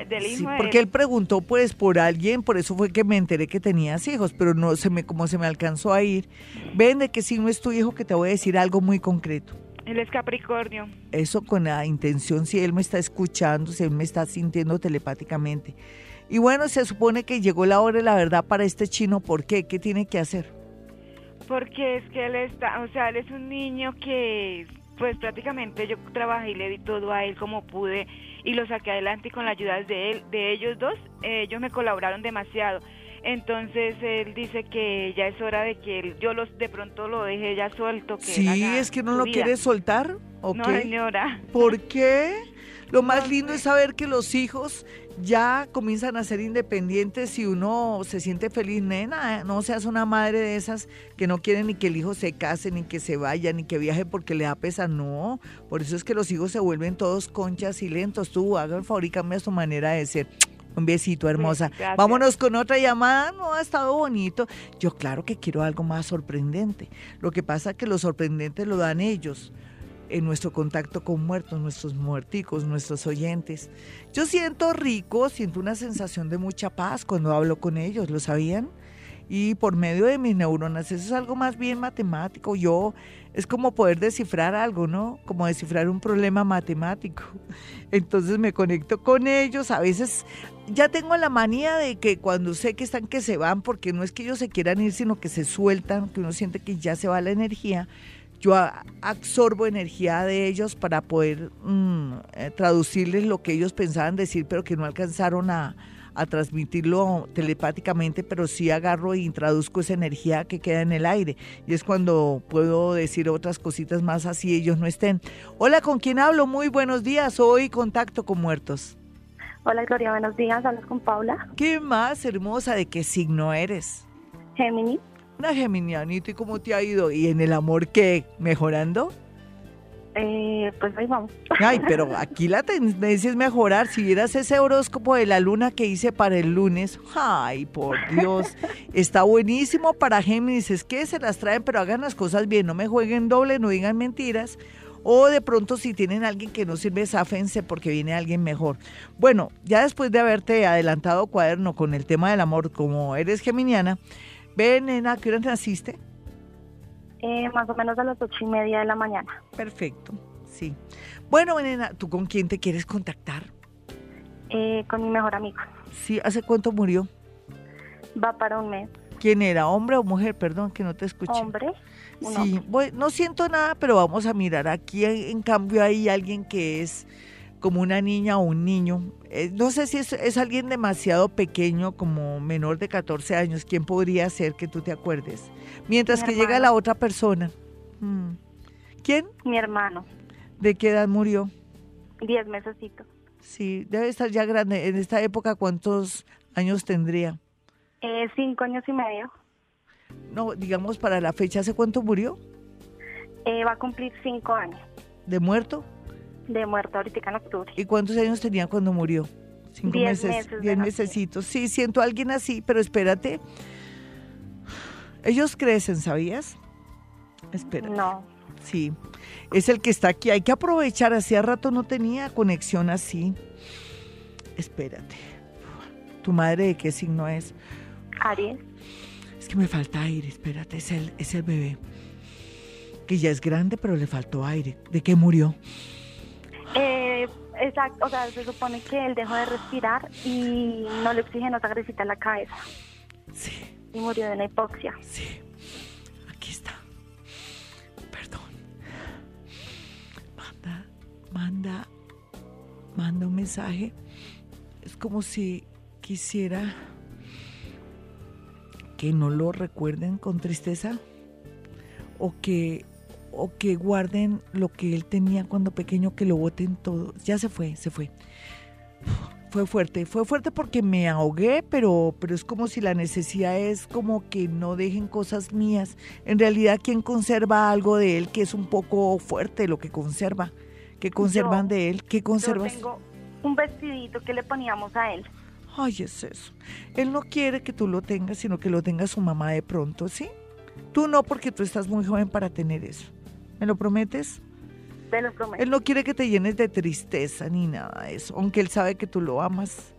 Del hijo sí, porque él. preguntó pues por alguien, por eso fue que me enteré que tenías hijos, pero no se me como se me alcanzó a ir. Ven de que si no es tu hijo que te voy a decir algo muy concreto. Él es Capricornio. Eso con la intención, si él me está escuchando, si él me está sintiendo telepáticamente. Y bueno, se supone que llegó la hora de la verdad para este chino. ¿Por qué? ¿Qué tiene que hacer? Porque es que él está, o sea, él es un niño que pues prácticamente yo trabajé y le di todo a él como pude y lo saqué adelante y con la ayuda de él, de ellos dos, ellos me colaboraron demasiado. Entonces él dice que ya es hora de que yo los de pronto lo deje ya suelto. Que sí, es que no lo quiere soltar. ¿o no, señora. ¿Por qué? Lo más lindo es saber que los hijos ya comienzan a ser independientes y uno se siente feliz, nena, no seas una madre de esas que no quieren ni que el hijo se case, ni que se vaya, ni que viaje porque le da pesa, no, por eso es que los hijos se vuelven todos conchas y lentos, tú haga el favor y cambia su manera de ser. Un besito, hermosa. Vámonos con otra llamada. No, ha estado bonito. Yo claro que quiero algo más sorprendente. Lo que pasa es que lo sorprendente lo dan ellos en nuestro contacto con muertos, nuestros muerticos, nuestros oyentes. Yo siento rico, siento una sensación de mucha paz cuando hablo con ellos, ¿lo sabían? Y por medio de mis neuronas, eso es algo más bien matemático. Yo, es como poder descifrar algo, ¿no? Como descifrar un problema matemático. Entonces me conecto con ellos. A veces ya tengo la manía de que cuando sé que están que se van, porque no es que ellos se quieran ir, sino que se sueltan, que uno siente que ya se va la energía yo absorbo energía de ellos para poder mm, eh, traducirles lo que ellos pensaban decir, pero que no alcanzaron a, a transmitirlo telepáticamente, pero sí agarro e introduzco esa energía que queda en el aire. Y es cuando puedo decir otras cositas más así ellos no estén. Hola, ¿con quién hablo? Muy buenos días. Hoy contacto con muertos. Hola Gloria, buenos días. Hablas con Paula. ¿Qué más hermosa? ¿De qué signo eres? Gemini. Una geminianita. ¿Y cómo te ha ido? ¿Y en el amor qué? ¿Mejorando? Eh, pues ahí vamos. Ay, pero aquí la tendencia es mejorar. Si vieras ese horóscopo de la luna que hice para el lunes, ay, por Dios, está buenísimo para Géminis. Es que se las traen, pero hagan las cosas bien. No me jueguen doble, no digan mentiras. O de pronto si tienen alguien que no sirve, sáfense porque viene alguien mejor. Bueno, ya después de haberte adelantado cuaderno con el tema del amor, como eres geminiana, ven, nena, ¿qué hora naciste? Eh, más o menos a las ocho y media de la mañana. Perfecto, sí. Bueno, nena, ¿tú con quién te quieres contactar? Eh, con mi mejor amigo. Sí, ¿hace cuánto murió? Va para un mes. ¿Quién era? ¿Hombre o mujer? Perdón, que no te escuché. Hombre. Sí, no siento nada, pero vamos a mirar. Aquí en cambio hay alguien que es como una niña o un niño. Eh, no sé si es, alguien demasiado pequeño, como menor de 14 años. ¿Quién podría ser que tú te acuerdes? Mientras que llega la otra persona. Mm. ¿Quién? Mi hermano. ¿De qué edad murió? Diez mesecitos. Sí, debe estar ya grande. En esta época, ¿cuántos años tendría? Eh, cinco años y medio. No, digamos para la fecha, ¿hace cuánto murió? Eh, va a cumplir cinco años. ¿De muerto? De muerto ahorita en octubre. ¿Y cuántos años tenía cuando murió? Cinco diez meses. diez mesecitos. Sí, siento a alguien así, pero espérate. Ellos crecen, ¿sabías? Espérate. No. Sí, es el que está aquí. Hay que aprovechar. Hacía rato no tenía conexión así. Espérate. ¿Tu madre de qué signo es? Aries. Es que me falta aire, espérate, es el, es el bebé. Que ya es grande, pero le faltó aire. ¿De qué murió? Eh, exacto, o sea, se supone que él dejó de respirar y no le oxigenó sangrecita en la cabeza. Sí. Y murió de una hipoxia. Sí. Aquí está. Perdón. Manda, manda, manda un mensaje. Es como si quisiera que no lo recuerden con tristeza o que o que guarden lo que él tenía cuando pequeño, que lo boten todo. Ya se fue, se fue. Fue fuerte, fue fuerte porque me ahogué, pero, pero es como si la necesidad es como que no dejen cosas mías. En realidad, ¿quién conserva algo de él que es un poco fuerte lo que conserva? ¿Qué conservan de él? ¿Qué conservas? Yo tengo un vestidito que le poníamos a él. Ay, es eso. Él no quiere que tú lo tengas, sino que lo tenga su mamá de pronto, ¿sí? Tú no, porque tú estás muy joven para tener eso. ¿Me lo prometes? Te lo prometo. Él no quiere que te llenes de tristeza ni nada de eso, aunque él sabe que tú lo amas.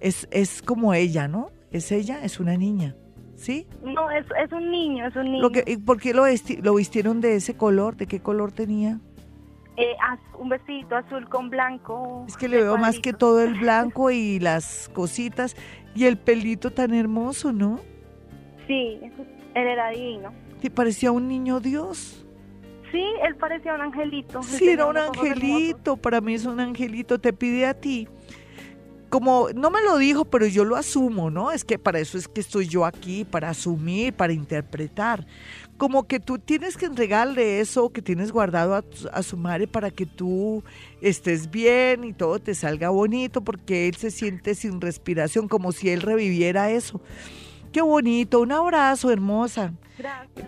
Es, es como ella, ¿no? Es ella, es una niña, ¿sí? No, es, es un niño, es un niño. ¿Y por qué lo, lo vistieron de ese color? ¿De qué color tenía? Eh, un vestidito azul con blanco. Es que le veo más que todo el blanco y las cositas y el pelito tan hermoso, ¿no? Sí, él era divino. ¿Te parecía un niño Dios? Sí, él parecía un angelito. Sí, era un angelito, para mí es un angelito, te pide a ti. Como no me lo dijo, pero yo lo asumo, ¿no? Es que para eso es que estoy yo aquí, para asumir, para interpretar como que tú tienes que entregarle eso que tienes guardado a, su madre para que tú estés bien y todo te salga bonito, porque él se siente sin respiración, como si él reviviera eso. Qué bonito, un abrazo, hermosa.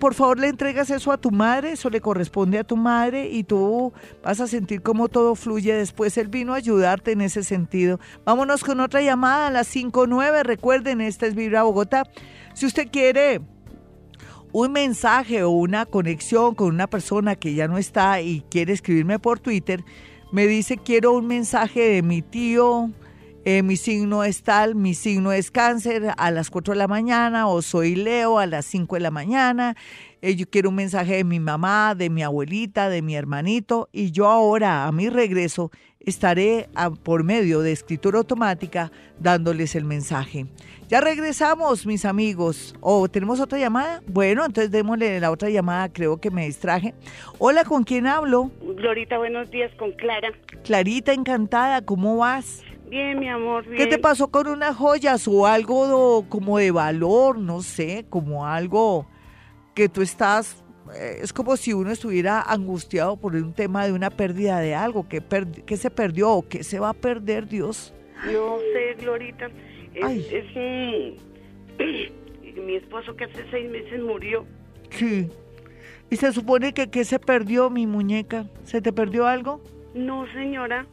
Por favor, le entregas eso a tu madre, eso le corresponde a tu madre y tú vas a sentir cómo todo fluye después. Él vino a ayudarte en ese sentido. Vámonos con otra llamada a las 5.9. Recuerden, esta es Vibra Bogotá. Si usted quiere un mensaje o una conexión con una persona que ya no está y quiere escribirme por Twitter, me dice quiero un mensaje de mi tío, eh, mi signo es tal, mi signo es cáncer a las 4 de la mañana o soy Leo a las 5 de la mañana, eh, yo quiero un mensaje de mi mamá, de mi abuelita, de mi hermanito y yo ahora a mi regreso estaré por medio de escritura automática dándoles el mensaje. Ya regresamos, mis amigos. ¿O oh, tenemos otra llamada? Bueno, entonces démosle la otra llamada, creo que me distraje. Hola, ¿con quién hablo? Glorita, buenos días, con Clara. Clarita, encantada, ¿cómo vas? Bien, mi amor, bien. ¿Qué te pasó con unas joyas o algo como de valor, no sé, como algo que tú estás, eh, es como si uno estuviera angustiado por un tema de una pérdida de algo, que, que se perdió o que se va a perder, Dios. No sé, Glorita, es, es mi esposo que hace seis meses murió. Sí. ¿Y se supone que qué se perdió, mi muñeca? ¿Se te perdió algo? No, señora.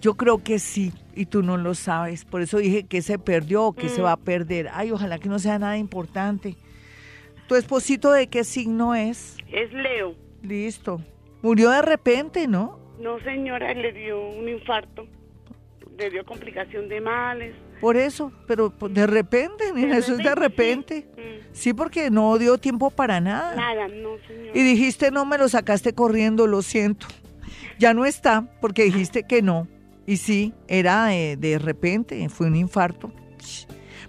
Yo creo que sí, y tú no lo sabes. Por eso dije que se perdió o que se mm. va a perder. Ay, ojalá que no sea nada importante. ¿Tu esposito de qué signo es? Es Leo. Listo. Murió de repente, ¿no? No, señora, le dio un infarto. Le dio complicación de males. Por eso, pero de repente, eso es de repente. Sí. porque no dio tiempo para nada. Nada, no, señor. Y dijiste, no, me lo sacaste corriendo, lo siento. Ya no está, porque dijiste que no. Y sí, era de, repente, fue un infarto.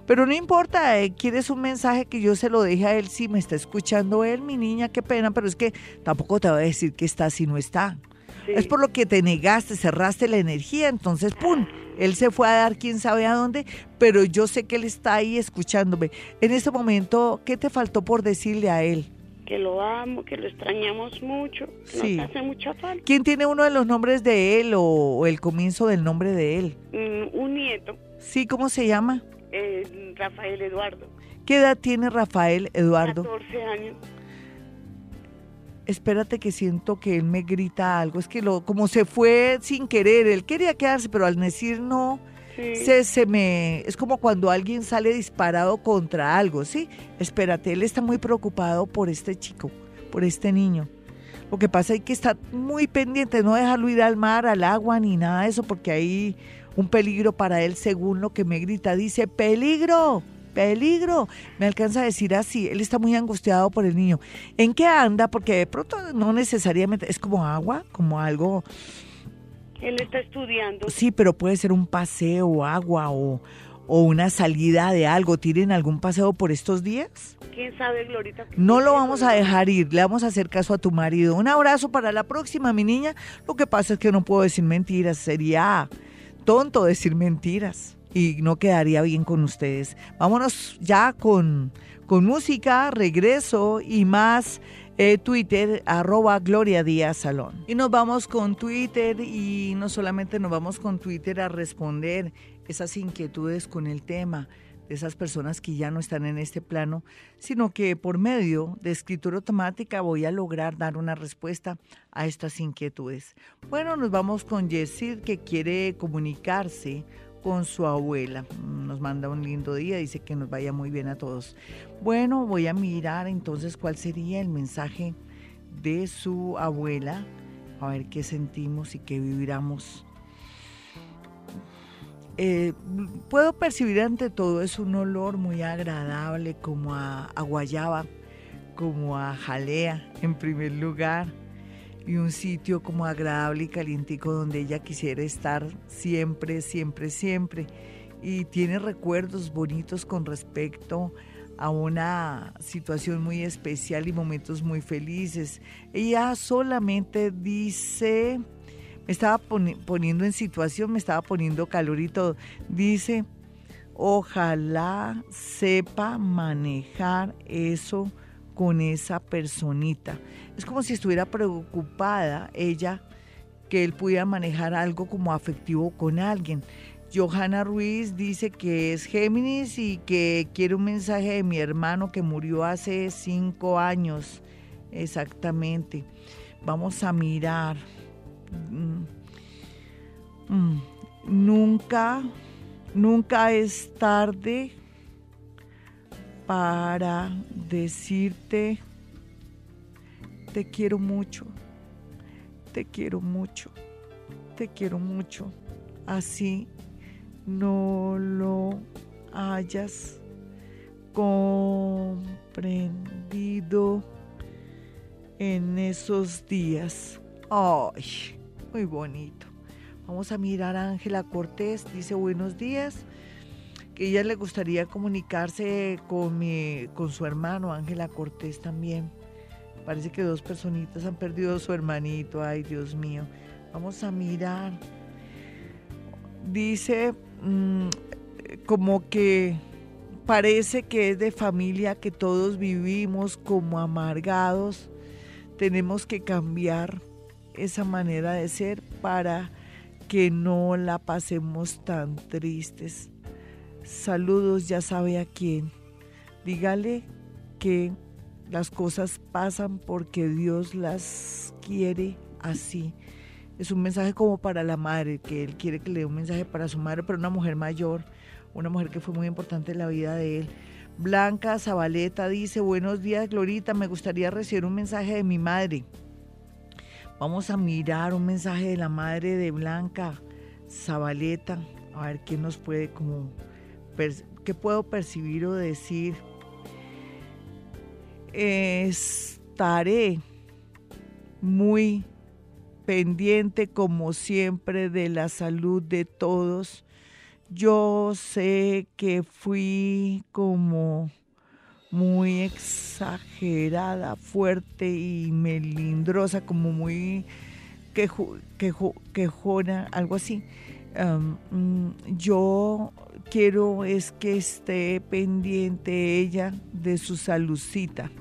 Pero no importa, eh, quieres un mensaje que yo se lo deje a él, sí, me está escuchando él, mi niña, qué pena, pero es que tampoco te voy a decir que está si no está. Es por lo que te negaste, cerraste la energía, entonces, ¡pum! Él se fue a dar quién sabe a dónde, pero yo sé que él está ahí escuchándome. En este momento, ¿qué te faltó por decirle a él? Que lo amo, que lo extrañamos mucho, que nos hace mucha falta. ¿Quién tiene uno de los nombres de él o, el comienzo del nombre de él? Mm, un nieto. Sí, ¿cómo se llama? Eh, Rafael Eduardo. ¿Qué edad tiene Rafael Eduardo? 14 años espérate que siento que él me grita algo. Es que lo, como se fue sin querer, él quería quedarse, pero al decir no, se, se me, es como cuando alguien sale disparado contra algo, ¿sí? Espérate, él está muy preocupado por este chico, por este niño. Lo que pasa es que está muy pendiente, no dejarlo ir al mar, al agua, ni nada de eso, porque hay un peligro para él, según lo que me grita. Dice, peligro, peligro. Me alcanza a decir así, él está muy angustiado por el niño. ¿En qué anda? Porque de pronto no necesariamente, es como agua, como algo... Él está estudiando. Sí, pero puede ser un paseo, agua o, o una salida de algo. ¿Tienen algún paseo por estos días? ¿Quién sabe, Glorita? No lo vamos a dejar ir, le vamos a hacer caso a tu marido. Un abrazo para la próxima, mi niña. Lo que pasa es que no puedo decir mentiras, sería tonto decir mentiras y no quedaría bien con ustedes. Vámonos ya con, con música, regreso y más. Eh, Twitter, arroba Gloria Díaz Salón. Y nos vamos con Twitter y no solamente nos vamos con Twitter a responder esas inquietudes con el tema de esas personas que ya no están en este plano, sino que por medio de escritura automática voy a lograr dar una respuesta a estas inquietudes. Bueno, nos vamos con Yesid que quiere comunicarse con su abuela. Nos manda un lindo día, dice que nos vaya muy bien a todos. Bueno, voy a mirar entonces cuál sería el mensaje de su abuela, a ver qué sentimos y qué viviramos. Eh, puedo percibir ante todo es un olor muy agradable como a, a guayaba, como a jalea en primer lugar y un sitio como agradable y calientico donde ella quisiera estar siempre, siempre, siempre. Y tiene recuerdos bonitos con respecto a una situación muy especial y momentos muy felices. Ella solamente dice, me estaba poniendo en situación, me estaba poniendo calor y todo. Dice, ojalá sepa manejar eso con esa personita. Es como si estuviera preocupada ella que él pudiera manejar algo como afectivo con alguien. Johanna Ruiz dice que es Géminis y que quiere un mensaje de mi hermano que murió hace cinco años. Exactamente. Vamos a mirar. Mm. Mm. Nunca, nunca es tarde para decirte, te quiero mucho, te quiero mucho, te quiero mucho. Así no lo hayas comprendido en esos días. Ay, muy bonito. Vamos a mirar a Ángela Cortés, dice buenos días ella le gustaría comunicarse con, mi, con su hermano Ángela Cortés también. Parece que dos personitas han perdido a su hermanito. Ay, Dios mío. Vamos a mirar. dice mm, como que parece que es de familia que todos vivimos como amargados. Tenemos que cambiar esa manera de ser para que no la pasemos tan tristes. Saludos, ya sabe a quién. Dígale que las cosas pasan porque Dios las quiere así. Es un mensaje como para la madre, que él quiere que le dé un mensaje para su madre, pero una mujer mayor, una mujer que fue muy importante en la vida de él. Blanca Zabaleta dice, buenos días Glorita, me gustaría recibir un mensaje de mi madre. Vamos a mirar un mensaje de la madre de Blanca Zabaleta, a ver qué nos puede como, qué puedo percibir o decir. Estaré muy pendiente como siempre de la salud de todos. Yo sé que fui como muy exagerada, fuerte y melindrosa, como muy quejona, algo así. Mm, yo quiero es que esté pendiente ella de su saludcita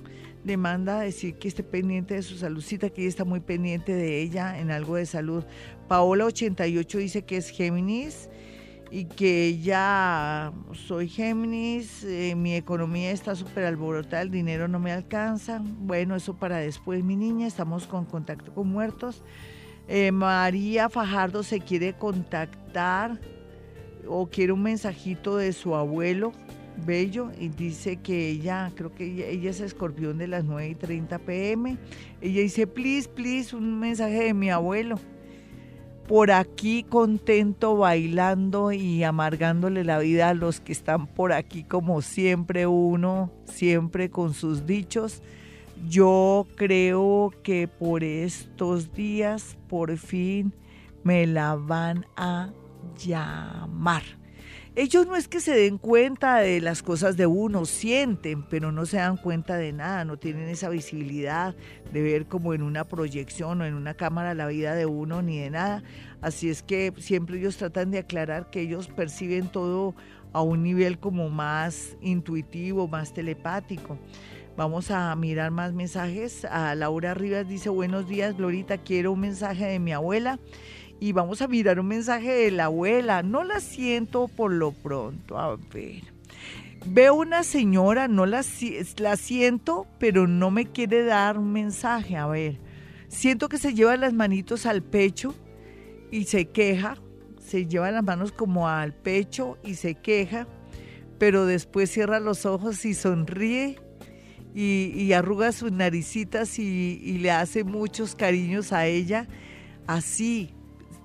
le manda a decir que esté pendiente de su saludcita, que ella está muy pendiente de ella en algo de salud. Paola88 dice que es Géminis y que ya soy Géminis, eh, mi economía está súper alborotada, el dinero no me alcanza. Bueno, eso para después, mi niña, estamos con contacto con muertos. Eh, María Fajardo se quiere contactar o quiere un mensajito de su abuelo Bello y dice que ella, creo que ella, es escorpión de las 9 y 30 pm. Ella dice, please, please, un mensaje de mi abuelo. Por aquí contento, bailando y amargándole la vida a los que están por aquí, como siempre uno, siempre con sus dichos. Yo creo que por estos días, por fin, me la van a llamar ellos no es que se den cuenta de las cosas de uno, sienten, pero no se dan cuenta de nada, no tienen esa visibilidad de ver como en una proyección o en una cámara la vida de uno ni de nada. Así es que siempre ellos tratan de aclarar que ellos perciben todo a un nivel como más intuitivo, más telepático. Vamos a mirar más mensajes. A Laura Rivas dice, buenos días, Glorita, quiero un mensaje de mi abuela y vamos a mirar un mensaje de la abuela. No la siento por lo pronto. A ver. Veo una señora, no la, la siento, pero no me quiere dar un mensaje. A ver. Siento que se lleva las manitos al pecho y se queja. Se lleva las manos como al pecho y se queja. Pero después cierra los ojos y sonríe y, arruga sus naricitas y, y le hace muchos cariños a ella. Así,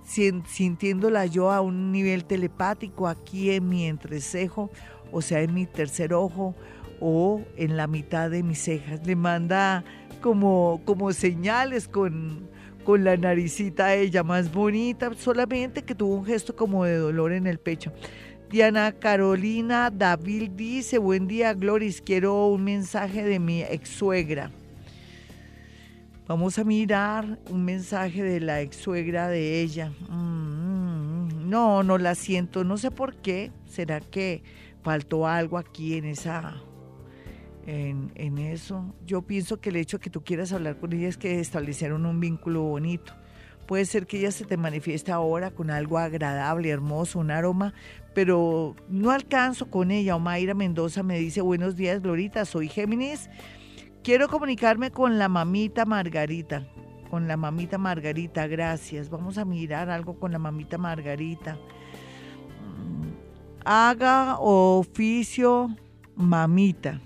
sintiéndola yo a un nivel telepático aquí en mi entrecejo, o sea, en mi tercer ojo o en la mitad de mis cejas. Le manda como, como señales con, con la naricita ella más bonita, solamente que tuvo un gesto como de dolor en el pecho. Diana Carolina David dice, buen día Gloris, quiero un mensaje de mi ex suegra. Vamos a mirar un mensaje de la ex suegra de ella. Mm, no, no la siento, no sé por qué. ¿Será que faltó algo aquí en esa en, en, eso? Yo pienso que el hecho de que tú quieras hablar con ella es que establecieron un vínculo bonito. Puede ser que ella se te manifieste ahora con algo agradable, hermoso, un aroma, pero no alcanzo con ella. Omaira Mendoza me dice, buenos días, Glorita, soy Géminis Quiero comunicarme con la mamita Margarita. Con la mamita Margarita, gracias. Vamos a mirar algo con la mamita Margarita. Mm, haga oficio mamita.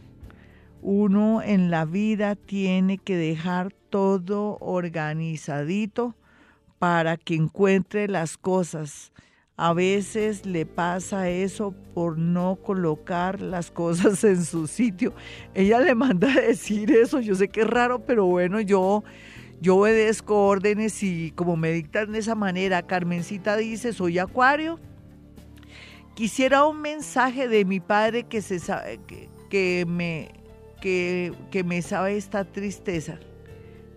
Uno en la vida tiene que dejar todo organizadito para que encuentre las cosas a veces le pasa eso por no colocar las cosas en su sitio. Ella le manda a decir eso, yo sé que es raro, pero bueno, yo, yo obedezco órdenes y como me dictan de esa manera, Carmencita dice, soy acuario. Quisiera un mensaje de mi padre que, se sabe, que, me, que, que me sabe esta tristeza,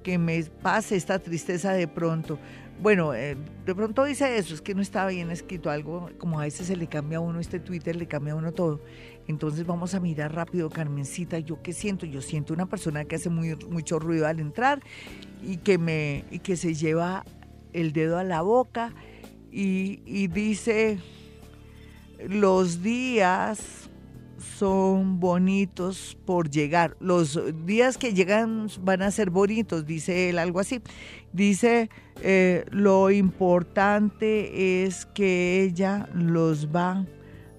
que me pase esta tristeza de pronto. Bueno, eh, de pronto dice eso, es que no estaba bien escrito algo, como a veces se le cambia a uno este Twitter, le cambia a uno todo. Entonces vamos a mirar rápido, Carmencita, yo qué siento, yo siento una persona que hace mucho ruido al entrar y que, me, y que se lleva el dedo a la boca y dice, los días son bonitos por llegar. Los días que llegan van a ser bonitos, dice él, algo así. Dice, eh, lo importante es que ella los va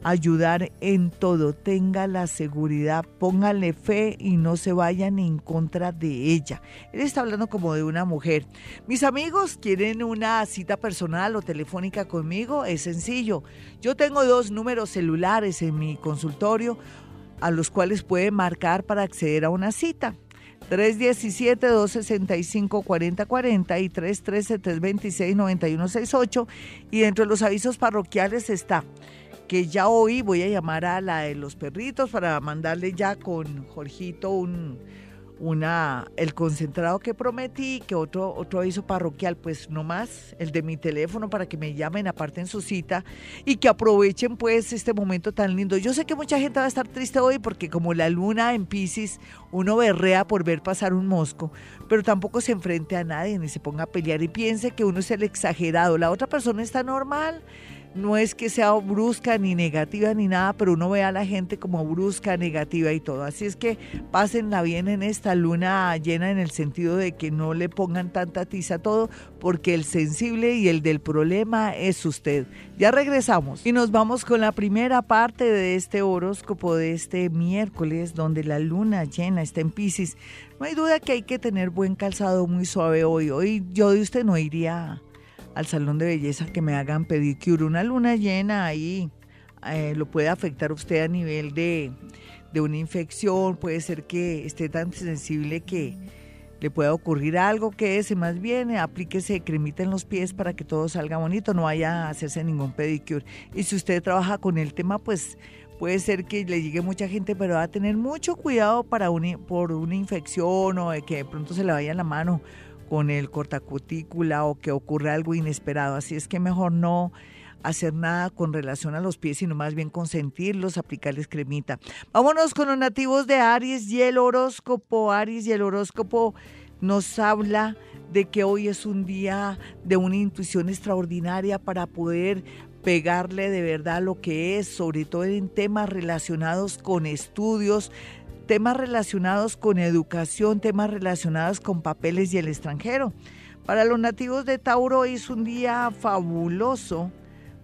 ayudar en todo. Tenga la seguridad, póngale fe y no se vayan en contra de ella. Él está hablando como de una mujer. Mis amigos quieren una cita personal o telefónica conmigo. Es sencillo. Yo tengo dos números celulares en mi consultorio a los cuales puede marcar para acceder a una cita. 317-265-4040 y 313-326-9168. Y dentro de los avisos parroquiales está que ya hoy voy a llamar a la de los perritos para mandarle ya con Jorgito un, una, el concentrado que prometí, que otro, otro aviso parroquial, pues no más, el de mi teléfono para que me llamen, aparten su cita y que aprovechen pues este momento tan lindo. Yo sé que mucha gente va a estar triste hoy porque como la luna en Pisces, uno berrea por ver pasar un mosco, pero tampoco se enfrente a nadie ni se ponga a pelear y piense que uno es el exagerado, la otra persona está normal no es que sea brusca ni negativa ni nada, pero uno ve a la gente como brusca, negativa y todo. Así es que pásenla bien en esta luna llena en el sentido de que no le pongan tanta tiza a todo, porque el sensible y el del problema es usted. Ya regresamos y nos vamos con la primera parte de este horóscopo de este miércoles, donde la luna llena está en Pisces. No hay duda que hay que tener buen calzado muy suave hoy. Hoy yo de usted no iría al salón de belleza que me hagan pedicure. Una luna llena ahí eh, lo puede afectar usted a nivel de, de una infección, puede ser que esté tan sensible que le pueda ocurrir algo que ese más bien aplíquese cremita en los pies para que todo salga bonito, no vaya a hacerse ningún pedicure. Y si usted trabaja con el tema, pues puede ser que le llegue mucha gente, pero va a tener mucho cuidado para por una infección o de que de pronto se le vaya la mano con el cortacutícula o que ocurre algo inesperado. Así es que mejor no hacer nada con relación a los pies, sino más bien consentirlos, aplicarles cremita. Vámonos con los nativos de Aries y el horóscopo. Aries y el horóscopo nos habla de que hoy es un día de una intuición extraordinaria para poder pegarle de verdad lo que es, sobre todo en temas relacionados con estudios, temas relacionados con educación, temas relacionados con papeles y el extranjero. Para los nativos de Tauro es un día fabuloso,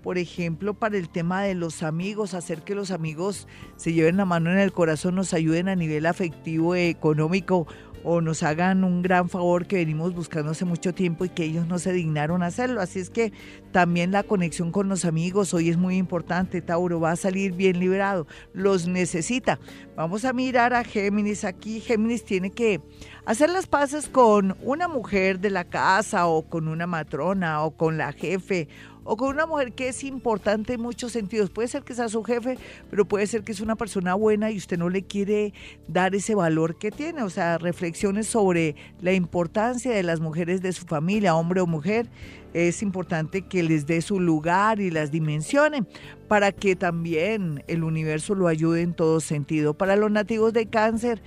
por ejemplo, para el tema de los amigos, hacer que los amigos se lleven la mano en el corazón, nos ayuden a nivel afectivo, económico o nos hagan un gran favor que venimos buscando hace mucho tiempo y que ellos no se dignaron a hacerlo. Así es que también la conexión con los amigos hoy es muy importante. Tauro va a salir bien liberado, los necesita. Vamos a mirar a Géminis aquí. Géminis tiene que hacer las paces con una mujer de la casa o con una matrona o con la jefe o con una mujer que es importante en muchos sentidos. Puede ser que sea su jefe, pero puede ser que es una persona buena y usted no le quiere dar ese valor que tiene. O sea, reflexiones sobre la importancia de las mujeres de su familia, hombre o mujer. Es importante que les dé su lugar y las dimensionen para que también el universo lo ayude en todo sentido. Para los nativos de cáncer,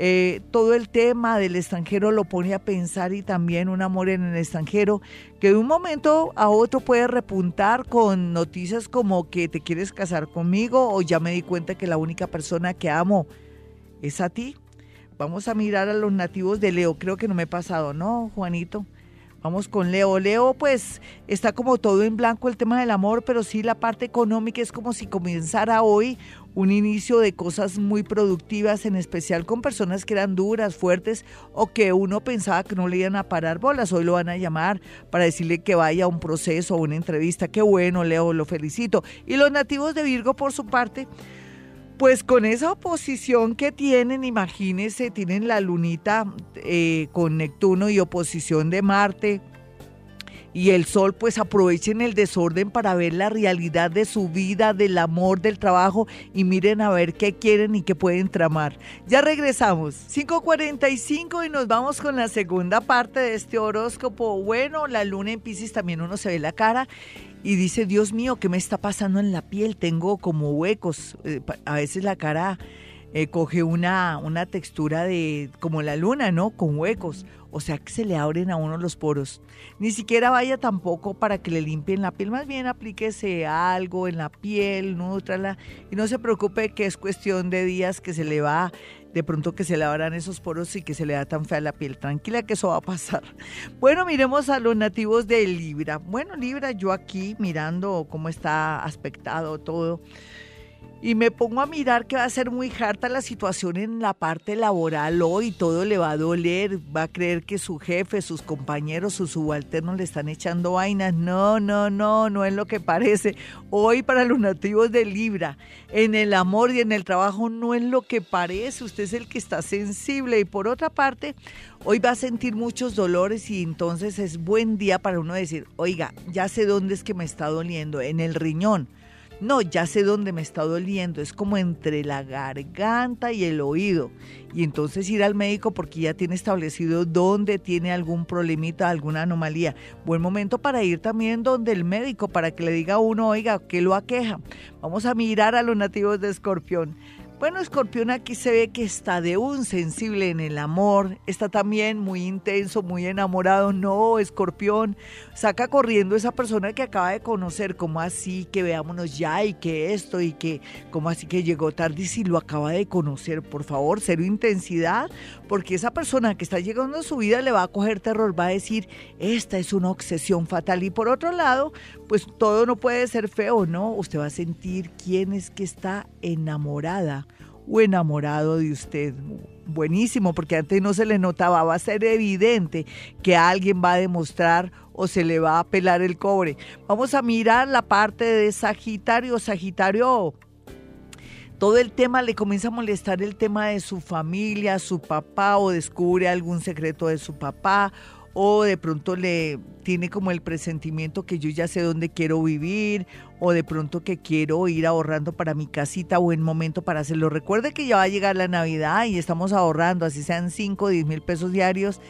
eh, todo el tema del extranjero lo pone a pensar y también un amor en el extranjero que de un momento a otro puede repuntar con noticias como que te quieres casar conmigo o ya me di cuenta que la única persona que amo es a ti. Vamos a mirar a los nativos de Leo. Creo que no me he pasado, ¿no, Juanito? Vamos con Leo. Leo, pues está como todo en blanco el tema del amor, pero sí la parte económica es como si comenzara hoy un inicio de cosas muy productivas, en especial con personas que eran duras, fuertes o que uno pensaba que no le iban a parar bolas. Hoy lo van a llamar para decirle que vaya a un proceso o una entrevista. Qué bueno, Leo, lo felicito. Y los nativos de Virgo, por su parte, pues con esa oposición que tienen, imagínense, tienen la lunita eh, con Neptuno y oposición de Marte y el sol, pues aprovechen el desorden para ver la realidad de su vida, del amor, del trabajo y miren a ver qué quieren y qué pueden tramar. Ya regresamos, 5.45 y nos vamos con la segunda parte de este horóscopo. Bueno, la luna en Pisces también uno se ve la cara y dice, Dios mío, ¿qué me está pasando en la piel? Tengo como huecos, eh, a veces la cara eh, coge una, una textura de como la luna, ¿no? Con huecos. O sea que se le abren a uno los poros. Ni siquiera vaya tampoco para que le limpien la piel. Más bien aplíquese algo en la piel, nutrala. Y no se preocupe que es cuestión de días que se le va, de pronto que se le abran esos poros y que se le da tan fea la piel. Tranquila que eso va a pasar. Bueno, miremos a los nativos de Libra. Bueno, Libra, yo aquí mirando cómo está aspectado todo y me pongo a mirar que va a ser muy harta la situación en la parte laboral hoy, todo le va a doler, va a creer que su jefe, sus compañeros, sus subalternos le están echando vainas. No, no, no, no es lo que parece. Hoy para los nativos de Libra, en el amor y en el trabajo no es lo que parece, usted es el que está sensible y por otra parte, hoy va a sentir muchos dolores y entonces es buen día para uno decir, oiga, ya sé dónde es que me está doliendo, en el riñón no, ya sé dónde me está doliendo, es como entre la garganta y el oído. Y entonces ir al médico porque ya tiene establecido dónde tiene algún problemita, alguna anomalía. Buen momento para ir también donde el médico, para que le diga a uno, oiga, ¿qué lo aqueja? Vamos a mirar a los nativos de Escorpión. Bueno, Escorpión aquí se ve que está de un sensible en el amor, está también muy intenso, muy enamorado. No, Escorpión, saca corriendo esa persona que acaba de conocer, como así que veámonos ya y que esto y que, como así que llegó tarde y si lo acaba de conocer, por favor, cero intensidad, porque esa persona que está llegando a su vida le va a coger terror, va a decir, esta es una obsesión fatal. Y por otro lado, pues todo no puede ser feo, ¿no? Usted va a sentir quién es que está enamorada o enamorado de usted. Buenísimo, porque antes no se le notaba, va a ser evidente que alguien va a demostrar o se le va a pelar el cobre. Vamos a mirar la parte de Sagitario. Sagitario, todo el tema le comienza a molestar el tema de su familia, su papá, o descubre algún secreto de su papá, o de pronto le tiene como el presentimiento que yo ya sé dónde quiero vivir o de pronto que quiero ir ahorrando para mi casita o en momento para hacerlo. Recuerde que ya va a llegar la Navidad y estamos ahorrando, así sean 5 o 10 mil pesos diarios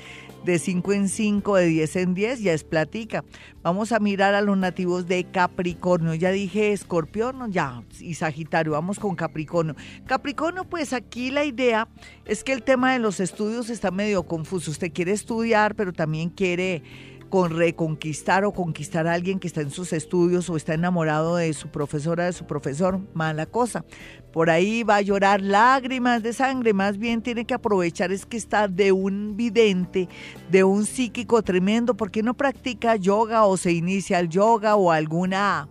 de 5 en 5, de 10 en 10, ya es platica. Vamos a mirar a los nativos de Capricornio. Ya dije Escorpión, ya, y Sagitario, vamos con Capricornio. Capricornio, pues aquí la idea es que el tema de los estudios está medio confuso. Usted quiere estudiar, pero también quiere con reconquistar o conquistar a alguien que está en sus estudios o está enamorado de su profesora, de su profesor, mala cosa. Por ahí va a llorar lágrimas de sangre, más bien tiene que aprovechar es que está de un vidente, de un psíquico tremendo, porque no practica yoga o se inicia el yoga o alguna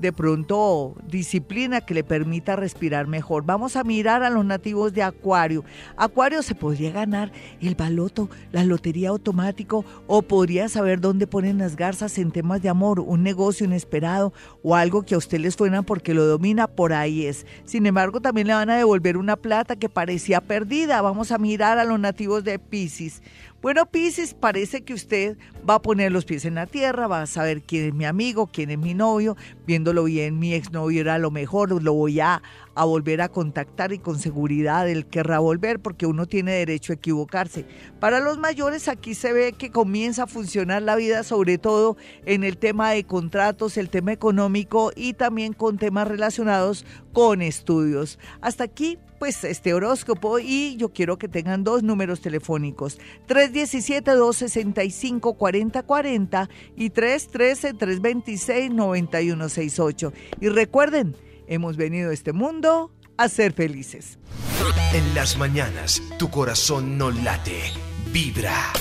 de pronto disciplina que le permita respirar mejor. Vamos a mirar a los nativos de Acuario. Acuario se podría ganar el baloto, la lotería automático o podría saber dónde ponen las garzas en temas de amor, un negocio inesperado o algo que a usted les suena porque lo domina, por ahí es. Sin embargo, también le van a devolver una plata que parecía perdida. Vamos a mirar a los nativos de Pisces. Bueno, Pisces, parece que usted va a poner los pies en la tierra, va a saber quién es mi amigo, quién es mi novio, viéndolo bien, mi exnovio era lo mejor, lo voy a, a volver a contactar y con seguridad él querrá volver porque uno tiene derecho a equivocarse. Para los mayores aquí se ve que comienza a funcionar la vida sobre todo en el tema de contratos, el tema económico y también con temas relacionados con estudios. Hasta aquí pues este horóscopo y yo quiero que tengan dos números telefónicos, 317-265-4040 y 313-326-9168. Y recuerden, hemos venido a este mundo a ser felices. En las mañanas, tu corazón no late, vibra.